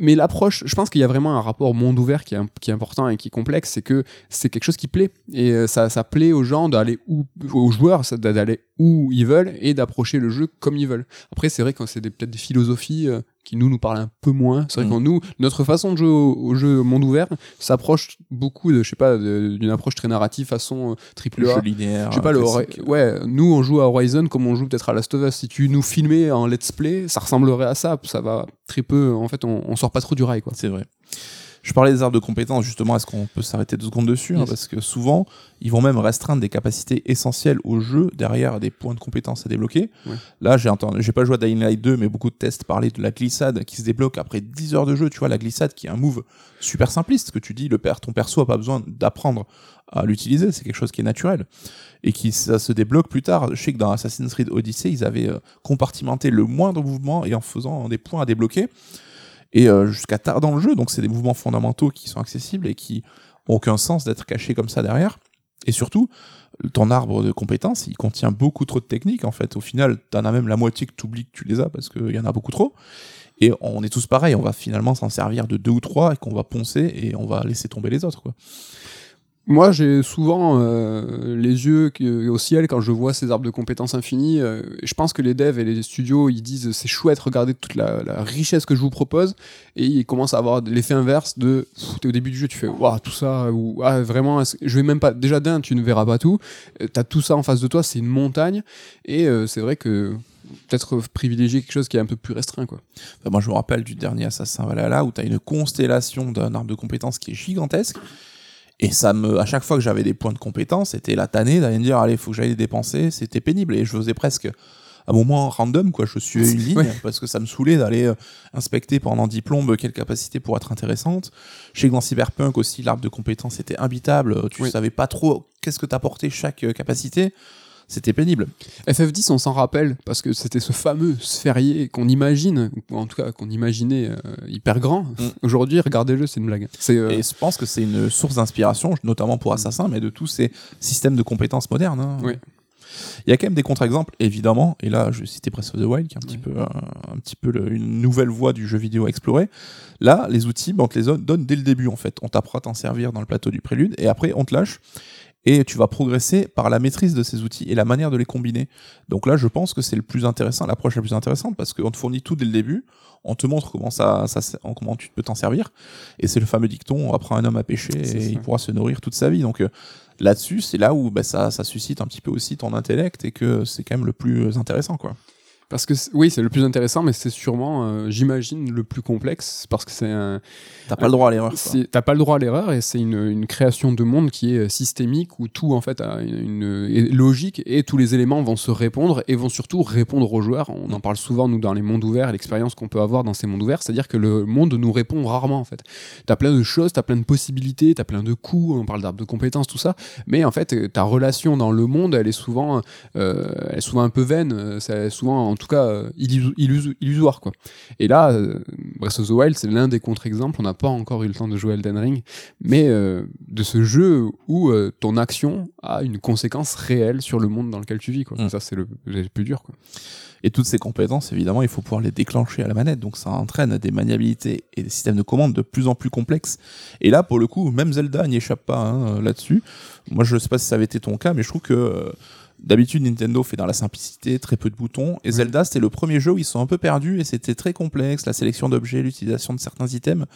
mais l'approche je pense qu'il y a vraiment un rapport monde ouvert qui est, qui est important et qui est complexe c'est que c'est quelque chose qui plaît. Et euh, ça, ça plaît aux gens d'aller où aux joueurs d'aller où ils veulent et d'approcher le jeu comme ils veulent. Après c'est vrai que c'est peut-être des philosophies euh, qui nous nous parlent un peu moins c'est vrai Mm. que nous notre façon de jouer au, au jeu monde ouvert s'approche beaucoup de je sais pas d'une approche très narrative façon euh, triple Le A jeu linéaire. je sais pas, le ouais, nous on joue à Horizon comme on joue peut-être à Last of Us. Si tu nous filmais en let's play, ça ressemblerait à ça. Ça va très peu, en fait, on, on sort pas trop du rail quoi. C'est vrai. Je parlais des arbres de compétences, justement, est-ce qu'on peut s'arrêter deux secondes dessus hein. Parce que souvent, ils vont même restreindre des capacités essentielles au jeu derrière des points de compétences à débloquer. Ouais. Là, j'ai entendu, j'ai pas joué à Dying Light 2, mais beaucoup de tests parlaient de la glissade qui se débloque après 10 heures de jeu. Tu vois, la glissade qui est un move super simpliste que tu dis, le père, ton perso a pas besoin d'apprendre à l'utiliser, c'est quelque chose qui est naturel et qui ça se débloque plus tard. Je sais que dans Assassin's Creed Odyssey, ils avaient euh, compartimenté le moindre mouvement et en faisant des points à débloquer et euh, jusqu'à tard dans le jeu. Donc c'est des mouvements fondamentaux qui sont accessibles et qui ont aucun sens d'être cachés comme ça derrière. Et surtout, ton arbre de compétences, il contient beaucoup trop de techniques en fait. Au final, t'en as même la moitié que tu oublies que tu les as parce qu'il y en a beaucoup trop. Et on est tous pareils, on va finalement s'en servir de deux ou trois et qu'on va poncer et on va laisser tomber les autres. Moi, j'ai souvent euh, les yeux au ciel quand je vois ces arbres de compétences infinies. euh, je pense que les devs et les studios, ils disent c'est chouette, regardez toute la, richesse que je vous propose. Et ils commencent à avoir l'effet inverse de t'es au début du jeu, tu fais waouh, tout ça, ou ah, vraiment, je vais même pas. Déjà d'un, tu ne verras pas tout. Euh, T'as tout ça en face de toi, c'est une montagne. Et euh, c'est vrai que peut-être privilégier quelque chose qui est un peu plus restreint, quoi. Enfin, moi, je me rappelle du dernier Assassin Valhalla où tu as une constellation d'un arbre de compétences qui est gigantesque. Et ça me, à chaque fois que j'avais des points de compétence, c'était la tannée d'aller me dire, allez, faut que j'aille les dépenser. C'était pénible. Et je faisais presque un moment random, quoi. Je suivais une ligne Ouais. parce que ça me saoulait d'aller euh, inspecter pendant 10 plombes quelle capacité pour être intéressante. Que dans Cyberpunk aussi, l'arbre de compétences était imbitable. Tu Oui. savais pas trop qu'est-ce que t'apportait chaque euh, capacité. C'était pénible. FF10, on s'en rappelle, parce que c'était ce fameux sphérié qu'on imagine, ou en tout cas qu'on imaginait euh, hyper grand. Aujourd'hui, regardez-le, c'est une blague. Euh, Et je pense que c'est une source d'inspiration, notamment pour Assassin, mais de tous ces systèmes de compétences modernes. hein. Oui. Il y a quand même des contre-exemples, évidemment, et là je vais citer Breath of the Wild, qui est un petit peu, euh, un petit peu le- une nouvelle voie du jeu vidéo à explorer. Là, les outils, ben, on te les donne dès le début en fait. On t'apprend à t'en servir dans le plateau du prélude, et après on te lâche. Et tu vas progresser par la maîtrise de ces outils et la manière de les combiner. Donc là, je pense que c'est le plus intéressant, l'approche la plus intéressante, parce qu'on te fournit tout dès le début, on te montre comment ça, ça comment tu peux t'en servir, et c'est le fameux dicton on apprend un homme à pêcher et ça. il pourra se nourrir toute sa vie. Donc euh, là-dessus, c'est là où bah, ça, ça suscite un petit peu aussi ton intellect et que c'est quand même le plus intéressant, quoi. Parce que, oui, c'est le plus intéressant, mais c'est sûrement, euh, j'imagine, le plus complexe, parce que c'est un. T'as pas le droit à l'erreur. T'as pas le droit à l'erreur, et c'est une, une création de monde qui est euh, systémique, où tout, en fait, a une, logique, et tous les éléments vont se répondre, et vont surtout répondre aux joueurs. On en parle souvent, nous, dans les mondes ouverts, l'expérience qu'on peut avoir dans ces mondes ouverts, c'est-à-dire que le monde nous répond rarement, en fait. T'as plein de choses, t'as plein de possibilités, t'as plein de coups, on parle d'arbres de compétences, tout ça, mais en fait, ta relation dans le monde, elle est souvent, euh, elle est souvent un peu vaine, c'est souvent, en tout cas, euh, illuso- illuso- illusoire, quoi. Et là, euh, Breath of the Wild, c'est l'un des contre-exemples. On n'a pas encore eu le temps de jouer Elden Ring, mais euh, de ce jeu où ton action a une conséquence réelle sur le monde dans lequel tu vis, quoi. Mm. Ça, c'est le, le plus dur, quoi. Et toutes ces compétences, évidemment, il faut pouvoir les déclencher à la manette. Donc ça entraîne des maniabilités et des systèmes de commande de plus en plus complexes. Et là, pour le coup, même Zelda n'y échappe pas hein, là-dessus. Moi, je sais pas si ça avait été ton cas, mais je trouve que d'habitude, Nintendo fait dans la simplicité, très peu de boutons. Et Zelda, c'était le premier jeu où ils sont un peu perdus et c'était très complexe. La sélection d'objets, l'utilisation de certains items.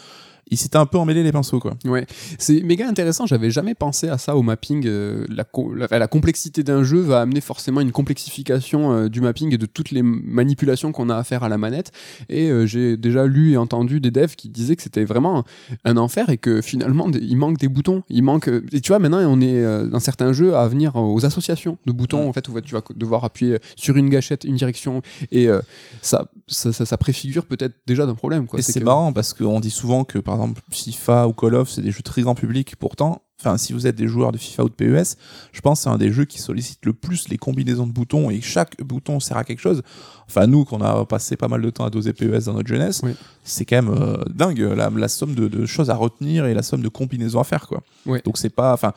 Ils s'étaient un peu emmêlés les pinceaux, quoi. Ouais, c'est méga intéressant. J'avais jamais pensé à ça au mapping. euh, la, co- la, la complexité d'un jeu va amener forcément une complexification euh, du mapping et de toutes les manipulations qu'on a à faire à la manette. Et euh, j'ai déjà lu et entendu des devs qui disaient que c'était vraiment un enfer et que finalement il manque des boutons. Il manque. Et tu vois, maintenant on est dans certains jeux à venir aux associations de boutons en fait où tu vas devoir appuyer sur une gâchette, une direction et ça, ça, ça, ça préfigure peut-être déjà d'un problème. Quoi. Et c'est que- marrant parce qu'on dit souvent que par exemple FIFA ou Call of c'est des jeux très grand public. Pourtant, enfin si vous êtes des joueurs de FIFA ou de PES, je pense que c'est un des jeux qui sollicite le plus les combinaisons de boutons et chaque bouton sert à quelque chose. Enfin nous qu'on a passé pas mal de temps à doser PES dans notre jeunesse, Oui. c'est quand même euh, dingue la, la somme de, de choses à retenir et la somme de combinaisons à faire quoi. Donc c'est pas, enfin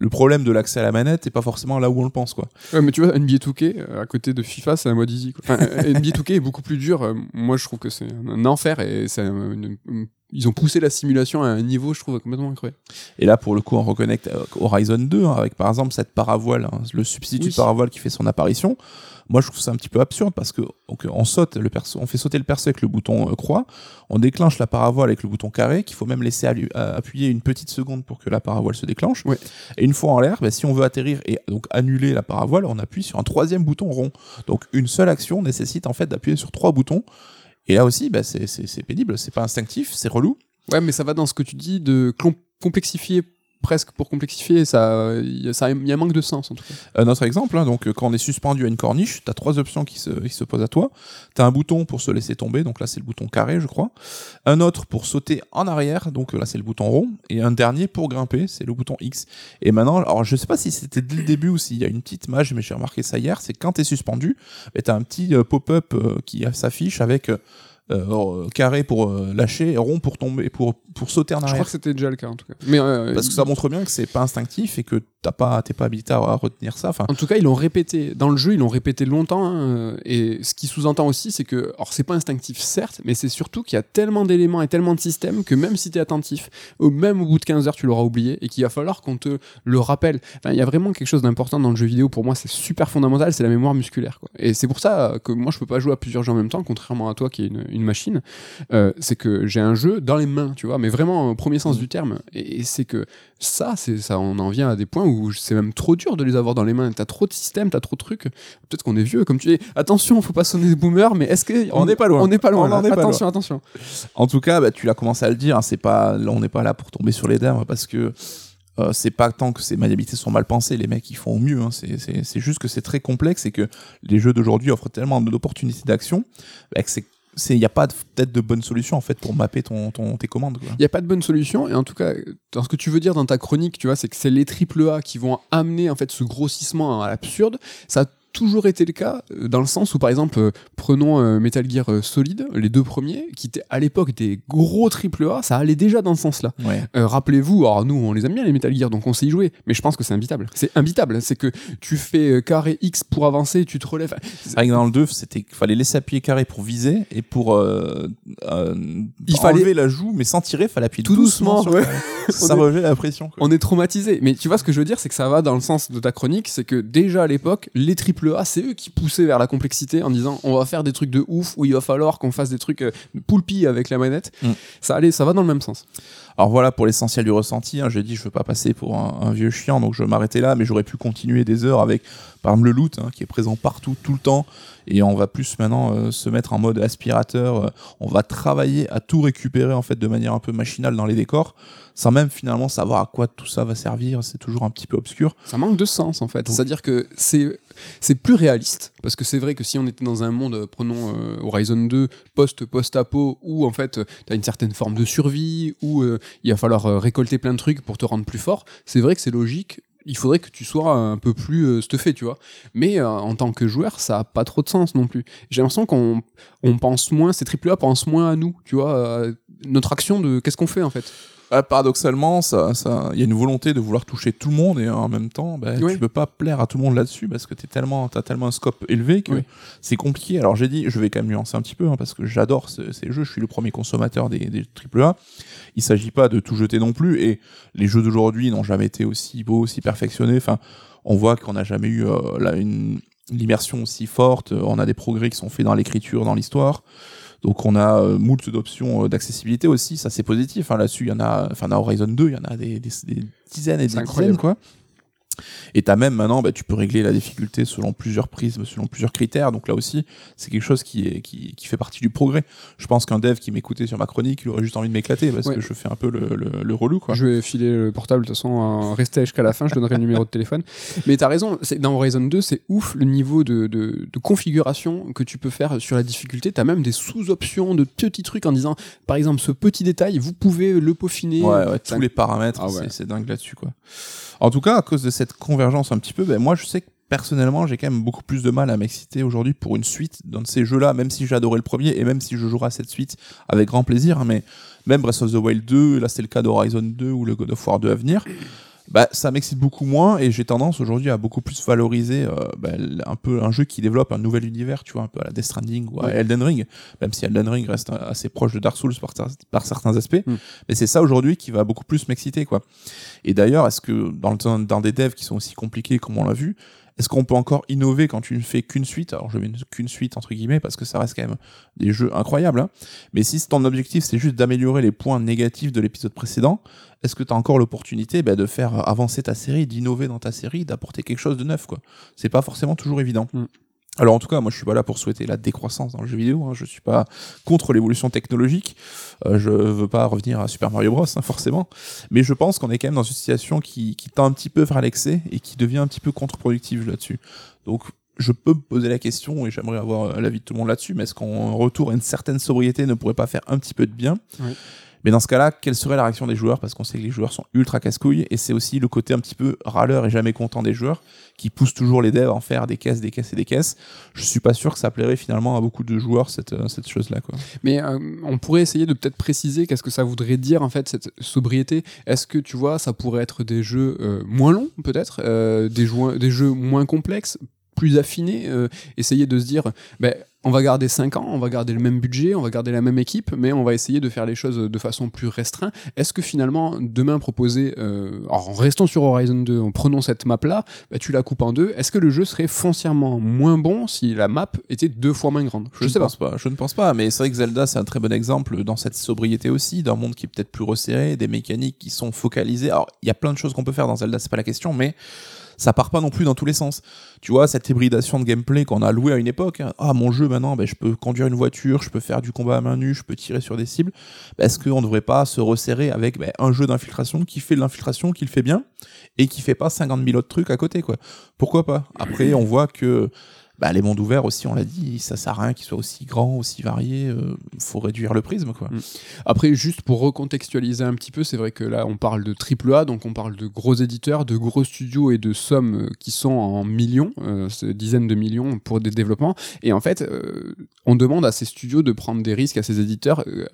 le problème de l'accès à la manette est pas forcément là où on le pense quoi. Ouais, mais tu vois, NBA 2K, euh, à côté de FIFA, c'est un mode easy. Quoi. Enfin, NBA 2K est beaucoup plus dur. euh, moi, je trouve que c'est un, enfer et c'est un- une- une- ils ont poussé la simulation à un niveau, je trouve, complètement incroyable. Et là, pour le coup, on reconnecte euh, Horizon 2 hein, avec par exemple cette paravoile, hein, le substitut Oui. paravoile qui fait son apparition. Moi, je trouve ça un petit peu absurde parce que donc, on saute le perso, on fait sauter le perso avec le bouton euh, croix, on déclenche la paravoile avec le bouton carré, qu'il faut même laisser euh, appuyer une petite seconde pour que la paravoile se déclenche. Et une fois en l'air, bah, si on veut atterrir et donc annuler la paravoile, on appuie sur un troisième bouton rond. Donc une seule action nécessite en fait d'appuyer sur trois boutons. Et là aussi, bah, c'est- pénible, c'est pas instinctif, c'est relou. Ouais, mais ça va dans ce que tu dis de complexifier presque pour complexifier, ça, il y, a- un manque de sens. Un autre exemple, hein, donc euh, quand on est suspendu à une corniche, tu as trois options qui se, posent à toi. Tu as un bouton pour se laisser tomber, donc là c'est le bouton carré, je crois. Un autre pour sauter en arrière, donc euh, là c'est le bouton rond. Et un dernier pour grimper, c'est le bouton X. Et maintenant, alors je sais pas si c'était dès le début ou s'il y a une petite image, mais j'ai remarqué ça hier, c'est quand tu es suspendu, tu as un petit euh, pop-up qui s'affiche avec euh, euh, carré pour euh, lâcher, rond pour tomber, pour, pour sauter en Je arrière. crois que c'était déjà le cas en tout cas. Mais euh, Parce que ça montre bien que c'est pas instinctif et que t'as pas, t'es pas habilité à, à retenir ça. Enfin, En tout cas, ils l'ont répété. Dans le jeu, ils l'ont répété longtemps. hein, et ce qui sous-entend aussi, c'est que, alors c'est pas instinctif, certes, mais c'est surtout qu'il y a tellement d'éléments et tellement de systèmes que même si tu es attentif, ou même au bout de 15 heures, tu l'auras oublié et qu'il va falloir qu'on te le rappelle. Enfin, il y a vraiment quelque chose d'important dans le jeu vidéo. Pour moi, c'est super fondamental, c'est la mémoire musculaire. Quoi. Et c'est pour ça que moi, je peux pas jouer à plusieurs jeux en même temps, contrairement à toi qui est une, une machine. Euh, c'est que j'ai un jeu dans les mains, tu vois, mais vraiment au premier sens du terme. Et, et c'est que ça, c'est ça, on en vient à des points où c'est même trop dur de les avoir dans les mains. T'as trop de systèmes, t'as trop de trucs. Peut-être qu'on est vieux, comme tu dis. Attention, faut pas sonner des boomers, mais est-ce que On n'est pas loin. On n'est pas loin. On en là. est pas attention, attention. En tout cas, bah, tu l'as commencé à le dire, hein, c'est pas, là, on n'est pas là pour tomber sur les dames parce que euh, c'est pas tant que ces maniabilités sont mal pensées, les mecs ils font au mieux, hein, c'est juste que c'est très complexe et que les jeux d'aujourd'hui offrent tellement d'opportunités d'action bah, que c'est il n'y a pas peut-être de bonne solution en fait pour mapper ton, tes commandes. Il n'y a pas de bonne solution. Et en tout cas, ce que tu veux dire dans ta chronique, tu vois, c'est que c'est les triple A qui vont amener en fait ce grossissement à l'absurde. Ça toujours été le cas euh, dans le sens où, par exemple, euh, prenons euh, Metal Gear Solid, les deux premiers, qui étaient à l'époque des gros triple A, ça allait déjà dans ce sens-là. Ouais. Euh, Rappelez-vous, alors nous on les aime bien les Metal Gear, donc on sait y jouer, mais je pense que c'est imbitable. C'est imbitable, c'est que tu fais carré X pour avancer, tu te relèves. C'est vrai que dans le 2, c'était qu'il fallait laisser appuyer carré pour viser et pour euh, euh, Il enlever fallait- la joue, mais sans tirer, il fallait appuyer Tout doucement, sur ouais. ça relevait la pression. Quoi. On est traumatisé. Mais tu vois ce que je veux dire, c'est que ça va dans le sens de ta chronique, c'est que déjà à l'époque, les triple A, c'est eux qui poussaient vers la complexité en disant on va faire des trucs de ouf où il va falloir qu'on fasse des trucs euh, poulpi avec la manette. Mm. Ça allait, ça va dans le même sens. Alors voilà pour l'essentiel du ressenti. Hein, J'ai dit je veux pas passer pour un, un vieux chiant, donc je vais m'arrêter là, mais j'aurais pu continuer des heures avec par exemple le loot hein, qui est présent partout tout le temps. Et on va plus maintenant euh, se mettre en mode aspirateur. euh, on va travailler à tout récupérer en fait de manière un peu machinale dans les décors, sans même finalement savoir à quoi tout ça va servir. C'est toujours un petit peu obscur. Ça manque de sens en fait. C'est-à-dire que c'est c'est plus réaliste parce que c'est vrai que si on était dans un monde, euh, prenons euh, Horizon 2 post post apo où en fait tu as une certaine forme de survie où euh, il va falloir euh, récolter plein de trucs pour te rendre plus fort, c'est vrai que c'est logique. Il faudrait que tu sois un peu plus euh, stuffé, tu vois. Mais euh, en tant que joueur, ça a pas trop de sens non plus. J'ai l'impression qu'on on pense moins, ces AAA pensent moins à nous, tu vois, à notre action de qu'est-ce qu'on fait en fait. Ah, paradoxalement, ça, ça, il y a une volonté de vouloir toucher tout le monde et en même temps, bah, Oui. tu peux pas plaire à tout le monde là-dessus parce que t'es tellement, t'as tellement un scope élevé que Oui. c'est compliqué. Alors j'ai dit, je vais quand même nuancer un petit peu hein, parce que j'adore ce- ces jeux. Je suis le premier consommateur des, des AAA. Il s'agit pas de tout jeter non plus et les jeux d'aujourd'hui n'ont jamais été aussi beaux, aussi perfectionnés. Enfin, on voit qu'on n'a jamais eu euh, là une l'immersion aussi forte. On a des progrès qui sont faits dans l'écriture, dans l'histoire. Donc on a euh, moult d'options euh, d'accessibilité aussi, ça c'est positif. Hein, Là-dessus, il y en a, enfin dans Horizon 2, il y en a des, des- des dizaines et des incroyable. dizaines quoi. Et t'as même maintenant, bah, tu peux régler la difficulté selon plusieurs prismes, selon plusieurs critères. Donc là aussi, c'est quelque chose qui, est, qui, qui fait partie du progrès. Je pense qu'un dev qui m'écoutait sur ma chronique, il aurait juste envie de m'éclater parce Ouais. que je fais un peu le, le, le relou quoi. Je vais filer le portable, de toute façon, euh, restez jusqu'à la fin, je donnerai le numéro de téléphone. Mais t'as raison, c'est- dans Horizon 2, c'est ouf le niveau de, de, de configuration que tu peux faire sur la difficulté. T'as même des sous-options de petits trucs en disant, par exemple, ce petit détail, vous pouvez le peaufiner. Ouais, ouais, tous les paramètres, Ah c'est- c'est dingue là-dessus, quoi. En tout cas, à cause de cette convergence un petit peu, ben, moi, je sais que personnellement, j'ai quand même beaucoup plus de mal à m'exciter aujourd'hui pour une suite dans ces jeux-là, même si j'ai adoré le premier et même si je jouerai à cette suite avec grand plaisir, hein, mais même Breath of the Wild 2, là, c'est le cas d'Horizon 2 ou le God of War 2 à venir. Bah, ça m'excite beaucoup moins et j'ai tendance aujourd'hui à beaucoup plus valoriser euh, bah, un peu un jeu qui développe un nouvel univers, tu vois, un peu à la Death Stranding ou à Ouais. Elden Ring, même si Elden Ring reste assez proche de Dark Souls par, par certains aspects. Mm. Mais c'est ça aujourd'hui qui va beaucoup plus m'exciter, quoi. Et d'ailleurs, est-ce que dans, le, dans des devs qui sont aussi compliqués comme on l'a vu, est-ce qu'on peut encore innover quand tu ne fais qu'une suite? Alors je mets une- qu'une suite entre guillemets parce que ça reste quand même des jeux incroyables. hein. Mais si ton objectif c'est juste d'améliorer les points négatifs de l'épisode précédent, est-ce que tu as encore l'opportunité bah, de faire avancer ta série, d'innover dans ta série, d'apporter quelque chose de neuf quoi? C'est pas forcément toujours évident. Mm. Alors en tout cas, moi je suis pas là pour souhaiter la décroissance dans le jeu vidéo. Hein. Je suis pas contre l'évolution technologique. Euh, je veux pas revenir à Super Mario Bros. Hein, forcément, mais je pense qu'on est quand même dans une situation qui, qui tend un petit peu vers l'excès et qui devient un petit peu contre-productive là-dessus. Donc je peux me poser la question et j'aimerais avoir l'avis de tout le monde là-dessus. Mais est-ce qu'en retour à une certaine sobriété ne pourrait pas faire un petit peu de bien? Mais dans ce cas-là, quelle serait la réaction des joueurs? Parce qu'on sait que les joueurs sont ultra casse-couilles et c'est aussi le côté un petit peu râleur et jamais content des joueurs qui poussent toujours les devs à en faire des caisses, des caisses et des caisses. Je suis pas sûr que ça plairait finalement à beaucoup de joueurs cette, euh, cette chose-là. Quoi. Mais euh, on pourrait essayer de peut-être préciser qu'est-ce que ça voudrait dire en fait cette sobriété. Est-ce que tu vois, ça pourrait être des jeux euh, moins longs peut-être, des, jeux, moins complexes, plus affinés, euh, essayer de se dire, ben, on va garder 5 ans, on va garder le même budget, on va garder la même équipe, mais on va essayer de faire les choses de façon plus restreinte. Est-ce que finalement, demain proposer, euh, alors en restant sur Horizon 2, en prenant cette map-là, bah, tu la coupes en deux, est-ce que le jeu serait foncièrement moins bon si la map était deux fois moins grande? Je, ne pense pas. Je ne pense pas, mais c'est vrai que Zelda c'est un très bon exemple dans cette sobriété aussi, d'un monde qui est peut-être plus resserré, des mécaniques qui sont focalisées. Alors il y a plein de choses qu'on peut faire dans Zelda, c'est pas la question, mais ça part pas non plus dans tous les sens. Tu vois, cette hybridation de gameplay qu'on a loué à une époque, hein. ah mon jeu maintenant, ben, je peux conduire une voiture, je peux faire du combat à main nue, je peux tirer sur des cibles, ben, est-ce qu'on ne devrait pas se resserrer avec ben, un jeu d'infiltration qui fait de l'infiltration, qui le fait bien, et qui fait pas 50 000 autres trucs à côté quoi? Pourquoi pas? Après, on voit que bah, les mondes ouverts aussi, on l'a dit, ça sert à rien qu'ils soient aussi grands, aussi variés. Il faut réduire le prisme. Mm. Après, juste pour recontextualiser un petit peu, c'est vrai que là, on parle de triple A, donc on parle de gros éditeurs, de gros studios et de sommes euh, qui sont en millions, euh, dizaines de millions pour des développements. Et en fait, euh, on demande à ces studios de prendre des risques à ces éditeurs euh,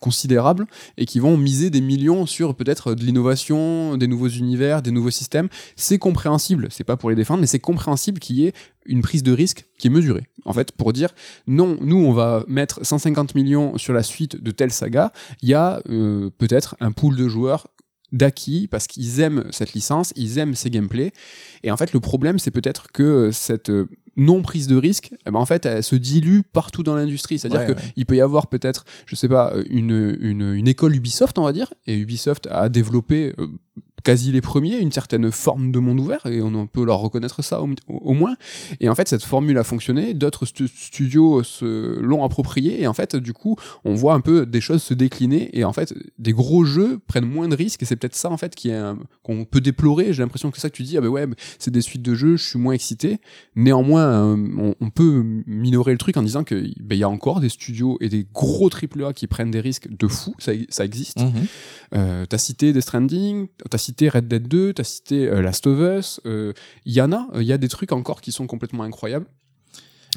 considérables et qui vont miser des millions sur peut-être de l'innovation, des nouveaux univers, des nouveaux systèmes. C'est compréhensible, c'est pas pour les défendre, mais c'est compréhensible qu'il y ait une prise de risque qui est mesurée. En fait, pour dire non, nous on va mettre 150 millions sur la suite de telle saga, il y a euh, peut-être un pool de joueurs d'acquis parce qu'ils aiment cette licence, ils aiment ces gameplays. Et en fait, le problème, c'est peut-être que cette euh, non prise de risque, eh ben en fait, elle se dilue partout dans l'industrie. C'est-à-dire Ouais, qu'il ouais. peut y avoir peut-être, je sais pas, une, une, une école Ubisoft, on va dire, et Ubisoft a développé euh, quasi les premiers, une certaine forme de monde ouvert, et on peut leur reconnaître ça au, au moins. Et en fait, cette formule a fonctionné, d'autres stu- studios se l'ont approprié, et en fait, du coup, on voit un peu des choses se décliner, et en fait, des gros jeux prennent moins de risques, et c'est peut-être ça, en fait, qui qu'on peut déplorer. J'ai l'impression que ça que tu dis, ah ben ouais, c'est des suites de jeux, je suis moins excité. Néanmoins, euh, on, on peut minorer le truc en disant qu'il y a encore des studios et des gros AAA qui prennent des risques de fou, ça, ça existe. Mhm. Euh, t'as cité Death Stranding, t'as cité Red Dead 2, t'as cité euh, Last of Us. Il y en a, il y a des trucs encore qui sont complètement incroyables.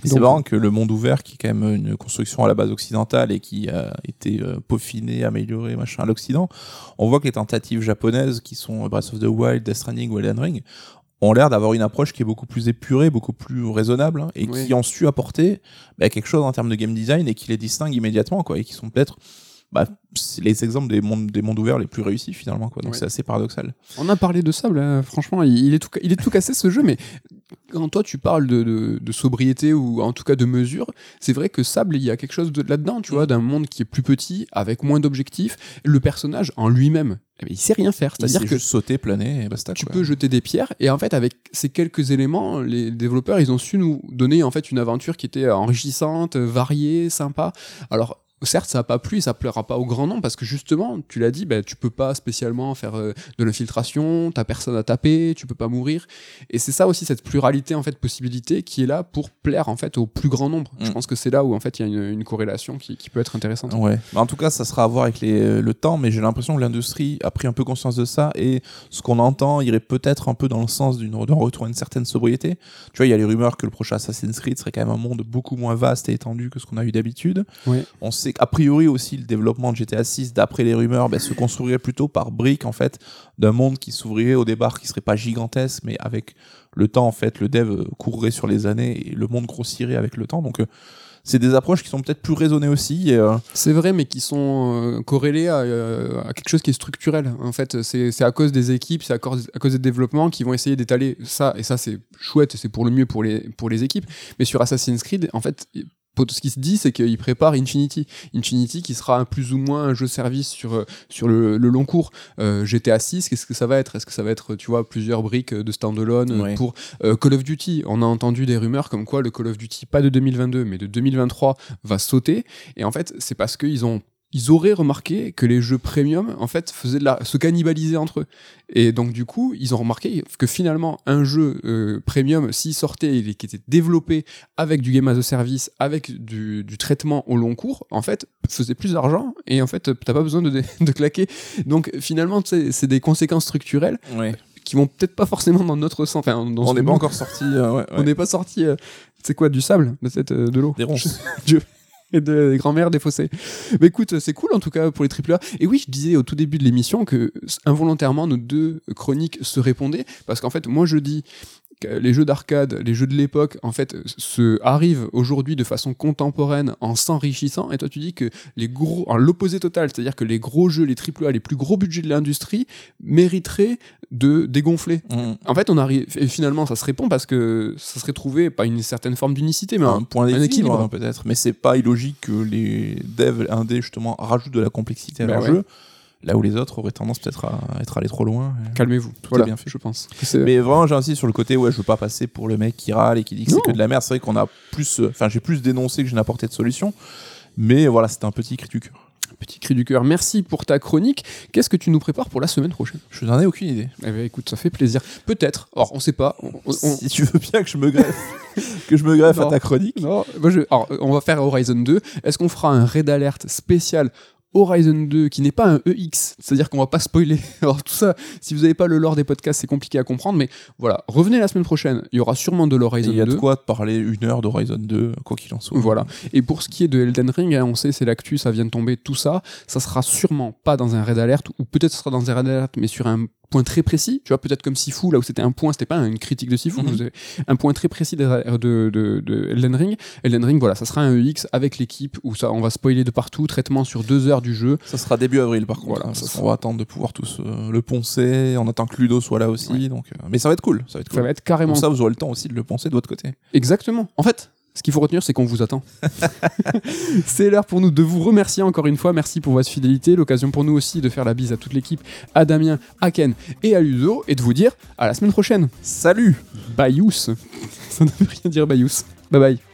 C'est marrant que le monde ouvert, qui est quand même une construction à la base occidentale et qui a été euh, peaufiné, amélioré, machin, à l'Occident, on voit que les tentatives japonaises, qui sont Breath of the Wild, Death Stranding ou Elden Ring, ont l'air d'avoir une approche qui est beaucoup plus épurée, beaucoup plus raisonnable, hein, et Oui. qui ont su apporter bah, quelque chose en termes de game design et qui les distingue immédiatement, quoi, et qui sont peut-être bah, c'est les exemples des mondes, des mondes ouverts les plus réussis finalement, quoi. Donc Ouais. c'est assez paradoxal. On a parlé de Sable, hein. franchement, il, est tout, ca- il est tout cassé ce jeu, mais quand toi tu parles de, de- de sobriété ou en tout cas de mesure, c'est vrai que Sable, il y a quelque chose de là-dedans, tu vois, d'un monde qui est plus petit, avec moins d'objectifs. Le personnage en lui-même, eh ben, il sait rien faire. C'est-à-dire que que sauter, planer et basta. tu quoi. peux jeter des pierres et en fait avec ces quelques éléments les développeurs ils ont su nous donner en fait une aventure qui était enrichissante variée sympa alors certes ça a pas plu et ça plaira pas au grand nombre parce que justement tu l'as dit ben, tu peux pas spécialement faire euh, de l'infiltration t'as personne à taper tu peux pas mourir et c'est ça aussi cette pluralité en fait de possibilités qui est là pour plaire en fait au plus grand nombre je Mm. pense que c'est là où en fait il y a une, une corrélation qui, qui peut être intéressante Ouais. En tout cas, ça sera à voir avec les, le temps, mais j'ai l'impression que l'industrie a pris un peu conscience de ça et ce qu'on entend irait peut-être un peu dans le sens d'un retour à une certaine sobriété. Tu vois, il y a les rumeurs que le prochain Assassin's Creed serait quand même un monde beaucoup moins vaste et étendu que ce qu'on a eu d'habitude. On sait qu'a priori aussi le développement de GTA 6, d'après les rumeurs, ben, se construirait plutôt par briques en fait d'un monde qui s'ouvrirait au départ, qui serait pas gigantesque, mais avec le temps en fait, le dev courrait sur les années et le monde grossirait avec le temps. Donc euh, c'est des approches qui sont peut-être plus raisonnées aussi. euh, C'est vrai, mais qui sont euh, corrélés à, quelque chose qui est structurel. En fait, c'est c'est à cause des équipes, c'est à à cause des développements qui vont essayer d'étaler ça. Et ça, c'est chouette, c'est pour le mieux pour les, pour les équipes. Mais sur Assassin's Creed, en fait, ce qui se dit, c'est qu'il prépare Infinity. Infinity qui sera un plus ou moins un jeu service sur, euh, sur le, le long cours. Euh, GTA 6, qu'est-ce que ça va être? Est-ce que ça va être, tu vois, plusieurs briques de standalone euh, Ouais. pour euh, Call of Duty? On a entendu des rumeurs comme quoi le Call of Duty, pas de 2022, mais de 2023, va sauter. Et en fait, c'est parce qu'ils ont ils auraient remarqué que les jeux premium en fait faisaient de la se cannibaliser entre eux et donc du coup ils ont remarqué que finalement un jeu euh, premium s'il sortait et qui était développé avec du game as a service avec du, du traitement au long cours en fait faisait plus d'argent et en fait t'as pas besoin de, de claquer donc finalement tu sais, c'est des conséquences structurelles Ouais. qui vont peut-être pas forcément dans notre sens enfin dans On n'est pas encore sorti. euh, ouais, on n'est pas sorti euh, c'est quoi du sable de cette euh, de l'eau? Des ronces. Dieu. Et de grand-mère défaussée. Mais écoute, c'est cool en tout cas pour les triple A. Et oui, je disais au tout début de l'émission que involontairement nos deux chroniques se répondaient parce qu'en fait, moi je dis les jeux d'arcade, les jeux de l'époque, en fait, se arrivent aujourd'hui de façon contemporaine en s'enrichissant. Et toi, tu dis que les gros, en l'opposé total, c'est-à-dire que les gros jeux, les triple A, les plus gros budgets de l'industrie mériteraient de dégonfler. Mm. En fait, on arrive, et finalement, ça se répond parce que ça serait trouvé pas une certaine forme d'unicité, mais un un, point d'équilibre équilibre. hein, peut-être mais c'est pas illogique que les devs indés justement rajoutent de la complexité à Bah leur ouais. jeu là où les autres auraient tendance peut-être à être allés trop loin Calmez-vous. Tout est voilà, bien fait. je pense. mais vraiment j'insiste sur le côté ouais je veux pas passer pour le mec qui râle et qui dit que c'est que de la merde c'est vrai qu'on a plus euh, enfin j'ai plus dénoncé que je n'apporté de solution mais voilà c'était un petit cri du cœur Petit cri du cœur. Merci pour ta chronique. Qu'est-ce que tu nous prépares pour la semaine prochaine? Je n'en ai aucune idée Eh bien, écoute, ça fait plaisir. Peut-être. Or, on sait pas. On- on- si tu veux bien que je me greffe que je me greffe Non. à ta chronique Non, moi, je- alors, euh, on va faire Horizon 2. Est-ce qu'on fera un raid alert spécial Horizon 2 qui n'est pas un EX C'est-à-dire qu'on va pas spoiler. Alors tout ça, si vous n'avez pas le lore des podcasts, c'est compliqué à comprendre. Mais voilà, revenez la semaine prochaine. Il y aura sûrement de l'Horizon il y a 2. de quoi te parler une heure d'Horizon 2 quoi qu'il en soit Voilà. Et pour ce qui est de Elden Ring, hein, on sait, c'est l'actu, ça vient de tomber, tout ça. Ça sera sûrement pas dans un raid alert, ou peut-être ce sera dans un raid alert, mais sur un point très précis. Tu vois, peut-être comme Sifu, là où c'était un point, c'était pas une critique de Sifu, Mhm. un point très précis de, de, de- de Elden Ring. Elden Ring, voilà, ça sera un EX avec l'équipe où ça, on va spoiler de partout, traitement sur deux heures du jeu. Ça sera début avril par contre. Voilà, ça sera- qu'on va attendre de pouvoir tous euh, le poncer. On attend que Ludo soit là aussi. Donc, euh, mais ça va être cool. Ça va être Ça cool. va être carrément ça, vous aurez le temps aussi de le penser de votre côté. Exactement. En fait, ce qu'il faut retenir, c'est qu'on vous attend. c'est l'heure pour nous de vous remercier encore une fois. Merci pour votre fidélité. L'occasion pour nous aussi de faire la bise à toute l'équipe, à Damien, à Ken et à Ludo, et de vous dire à la semaine prochaine. Salut Bayous. Ça ne veut rien dire Bayous. Bye bye.